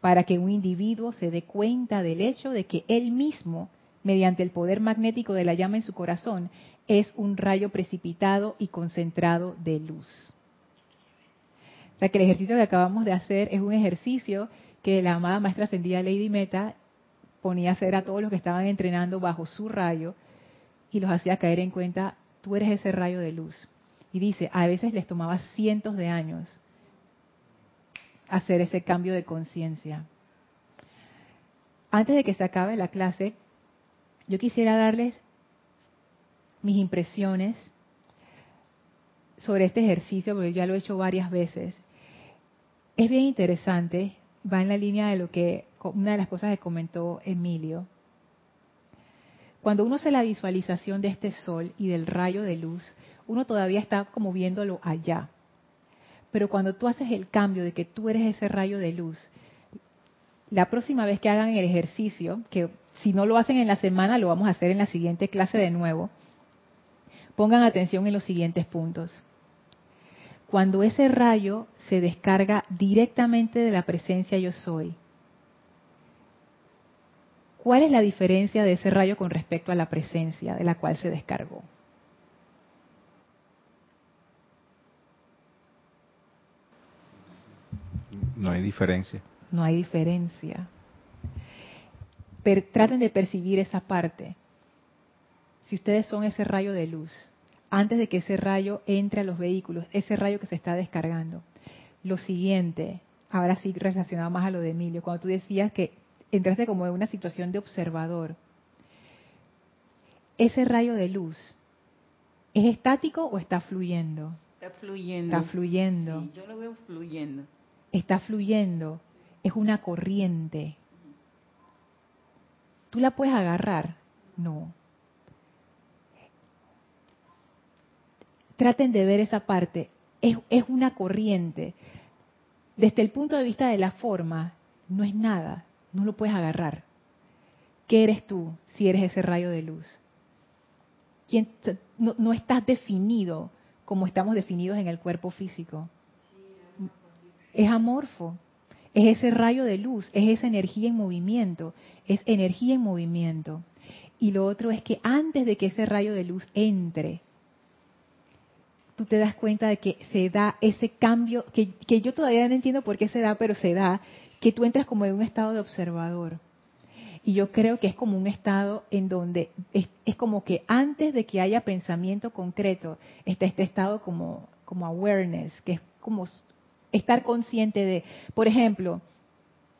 para que un individuo se dé cuenta del hecho de que él mismo, mediante el poder magnético de la llama en su corazón, es un rayo precipitado y concentrado de luz. Sea que el ejercicio que acabamos de hacer es un ejercicio que la amada maestra ascendida Lady Meta ponía a hacer a todos los que estaban entrenando bajo su rayo y los hacía caer en cuenta, tú eres ese rayo de luz. Y dice, a veces les tomaba cientos de años hacer ese cambio de conciencia. Antes de que se acabe la clase, yo quisiera darles mis impresiones sobre este ejercicio, porque ya lo he hecho varias veces. Es bien interesante va en la línea de lo que una de las cosas que comentó Emilio. Cuando uno hace la visualización de este sol y del rayo de luz, uno todavía está como viéndolo allá. Pero cuando tú haces el cambio de que tú eres ese rayo de luz, la próxima vez que hagan el ejercicio, que si no lo hacen en la semana, lo vamos a hacer en la siguiente clase de nuevo. Pongan atención en los siguientes puntos. Cuando ese rayo se descarga directamente de la presencia yo soy, ¿cuál es la diferencia de ese rayo con respecto a la presencia de la cual se descargó? No hay diferencia. No hay diferencia. traten de percibir esa parte. Si ustedes son ese rayo de luz, antes de que ese rayo entre a los vehículos, ese rayo que se está descargando. Lo siguiente, ahora sí relacionado más a lo de Emilio, cuando tú decías que entraste como en una situación de observador, ese rayo de luz, ¿es estático o está fluyendo? Está fluyendo. Está fluyendo. Sí, yo lo veo fluyendo está fluyendo, es una corriente. ¿Tú la puedes agarrar? No. Traten de ver esa parte. Es, una corriente. Desde el punto de vista de la forma, no es nada. No lo puedes agarrar. ¿Qué eres tú si eres ese rayo de luz? ¿Quién, no, no estás definido como estamos definidos en el cuerpo físico es amorfo, es ese rayo de luz, es esa energía en movimiento, es energía en movimiento. Y lo otro es que antes de que ese rayo de luz entre, tú te das cuenta de que se da ese cambio, que, yo todavía no entiendo por qué se da, pero se da, que tú entras como en un estado de observador. Y yo creo que es como un estado en donde es, es, como que antes de que haya pensamiento concreto, está este estado como, como awareness, que es como estar consciente de, por ejemplo,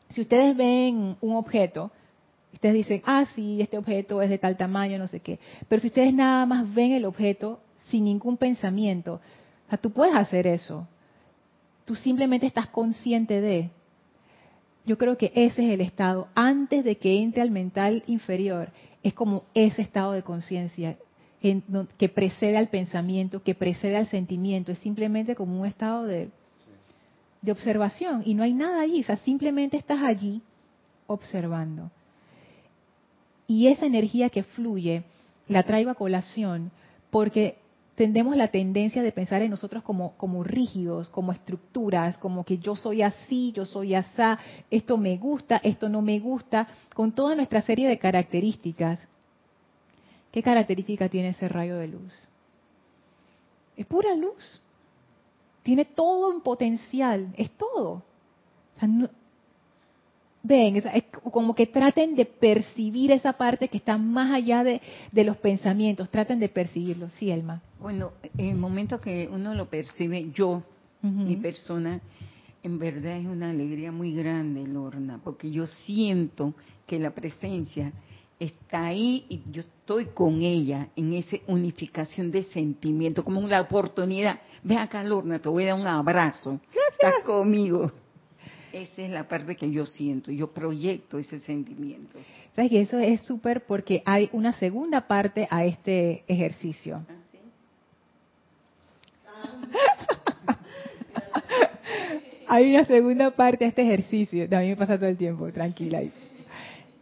si ustedes ven un objeto, ustedes dicen, ah, sí, este objeto es de tal tamaño, no sé qué, pero si ustedes nada más ven el objeto sin ningún pensamiento, o sea, tú puedes hacer eso, tú simplemente estás consciente de, yo creo que ese es el estado, antes de que entre al mental inferior, es como ese estado de conciencia que precede al pensamiento, que precede al sentimiento, es simplemente como un estado de de observación. Y no hay nada allí, o sea, simplemente estás allí observando. Y esa energía que fluye la traigo a colación porque tendemos la tendencia de pensar en nosotros como, como rígidos, como estructuras, como que yo soy así, yo soy asá, esto me gusta, esto no me gusta, con toda nuestra serie de características. ¿Qué característica tiene ese rayo de luz? Es pura luz tiene todo un potencial, es todo. Ven, es, como que traten de percibir esa parte que está más allá de, los pensamientos, traten de percibirlo, sí, Elma. Bueno, en el momento que uno lo percibe, yo, mi persona, en verdad es una alegría muy grande, Lorna, porque yo siento que la presencia está ahí y yo estoy con ella en esa unificación de sentimiento, como una oportunidad. Ve acá, Lorna, te voy a dar un abrazo. Estás conmigo. Esa es la parte que yo siento, yo proyecto ese sentimiento. ¿Sabes que eso es súper porque hay una segunda parte a este ejercicio? ¿Ah, hay una segunda parte a este ejercicio, a mí me pasa todo el tiempo, tranquila.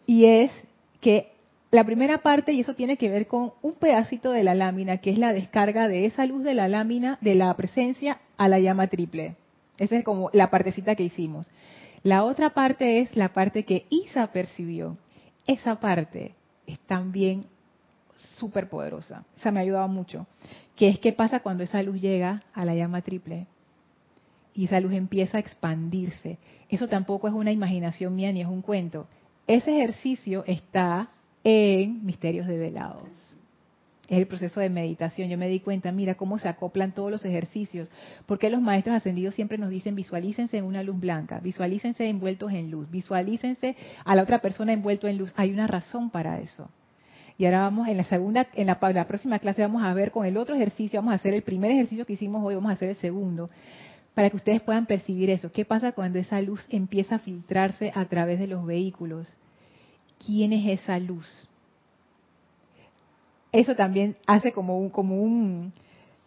Y es que la primera parte, y eso tiene que ver con un pedacito de la lámina, que es la descarga de esa luz de la lámina, de la presencia a la llama triple. Esa es como la partecita que hicimos. La otra parte es la parte que Isa percibió. Esa parte es también súper poderosa. Esa me ha ayudado mucho. Que es qué pasa cuando esa luz llega a la llama triple y esa luz empieza a expandirse. Eso tampoco es una imaginación mía ni es un cuento. Ese ejercicio está en Misterios de Velados. Es el proceso de meditación. Yo me di cuenta, mira cómo se acoplan todos los ejercicios. Porque los maestros ascendidos siempre nos dicen visualícense en una luz blanca, visualícense envueltos en luz, visualícense a la otra persona envuelto en luz. Hay una razón para eso. Y ahora vamos en la segunda, en la, la próxima clase vamos a ver con el otro ejercicio, vamos a hacer el primer ejercicio que hicimos hoy, vamos a hacer el segundo, para que ustedes puedan percibir eso. ¿Qué pasa cuando esa luz empieza a filtrarse a través de los vehículos? ¿Quién es esa luz? Eso también hace como un, como un,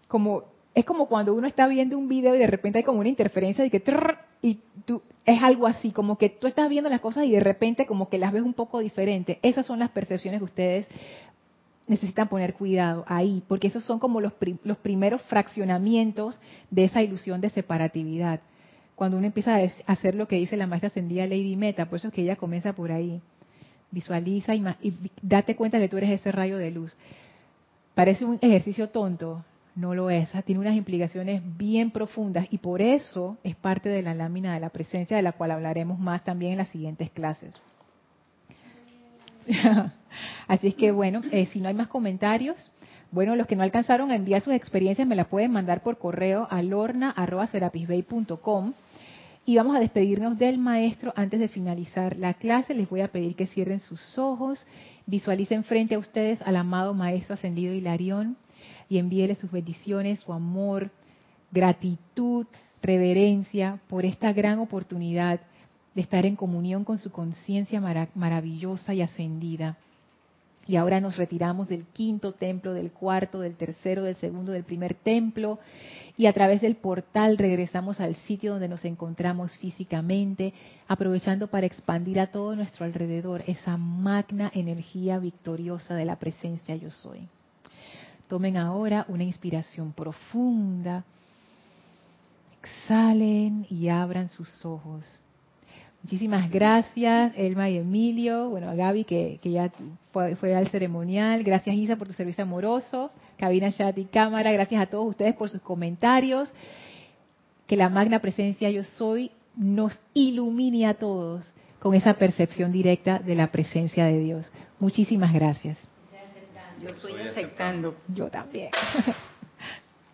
como, es como cuando uno está viendo un video y de repente hay como una interferencia de que y tú es algo así, como que tú estás viendo las cosas y de repente como que las ves un poco diferente. Esas son las percepciones que ustedes necesitan poner cuidado ahí, porque esos son como los, los primeros fraccionamientos de esa ilusión de separatividad. Cuando uno empieza a hacer lo que dice la maestra ascendida Lady Meta, por eso es que ella comienza por ahí. Visualiza y, y date cuenta de que tú eres ese rayo de luz. Parece un ejercicio tonto, no lo es, tiene unas implicaciones bien profundas y por eso es parte de la lámina de la presencia de la cual hablaremos más también en las siguientes clases. Así es que bueno, eh, si no hay más comentarios, bueno, los que no alcanzaron a enviar sus experiencias me las pueden mandar por correo a lorna.serapisbay.com y vamos a despedirnos del maestro antes de finalizar la clase. Les voy a pedir que cierren sus ojos, visualicen frente a ustedes al amado maestro ascendido Hilarión y envíele sus bendiciones, su amor, gratitud, reverencia por esta gran oportunidad de estar en comunión con su conciencia maravillosa y ascendida. Y ahora nos retiramos del quinto templo, del cuarto, del tercero, del segundo, del primer templo. Y a través del portal regresamos al sitio donde nos encontramos físicamente, aprovechando para expandir a todo nuestro alrededor esa magna energía victoriosa de la presencia yo soy. Tomen ahora una inspiración profunda. Exhalen y abran sus ojos. Muchísimas gracias, Elma y Emilio. Bueno, a Gaby, que, ya fue, fue, al ceremonial. Gracias, Isa, por tu servicio amoroso. Cabina, chat y cámara. Gracias a todos ustedes por sus comentarios. Que la magna presencia yo soy nos ilumine a todos con esa percepción directa de la presencia de Dios. Muchísimas gracias. Yo estoy aceptando. Yo también.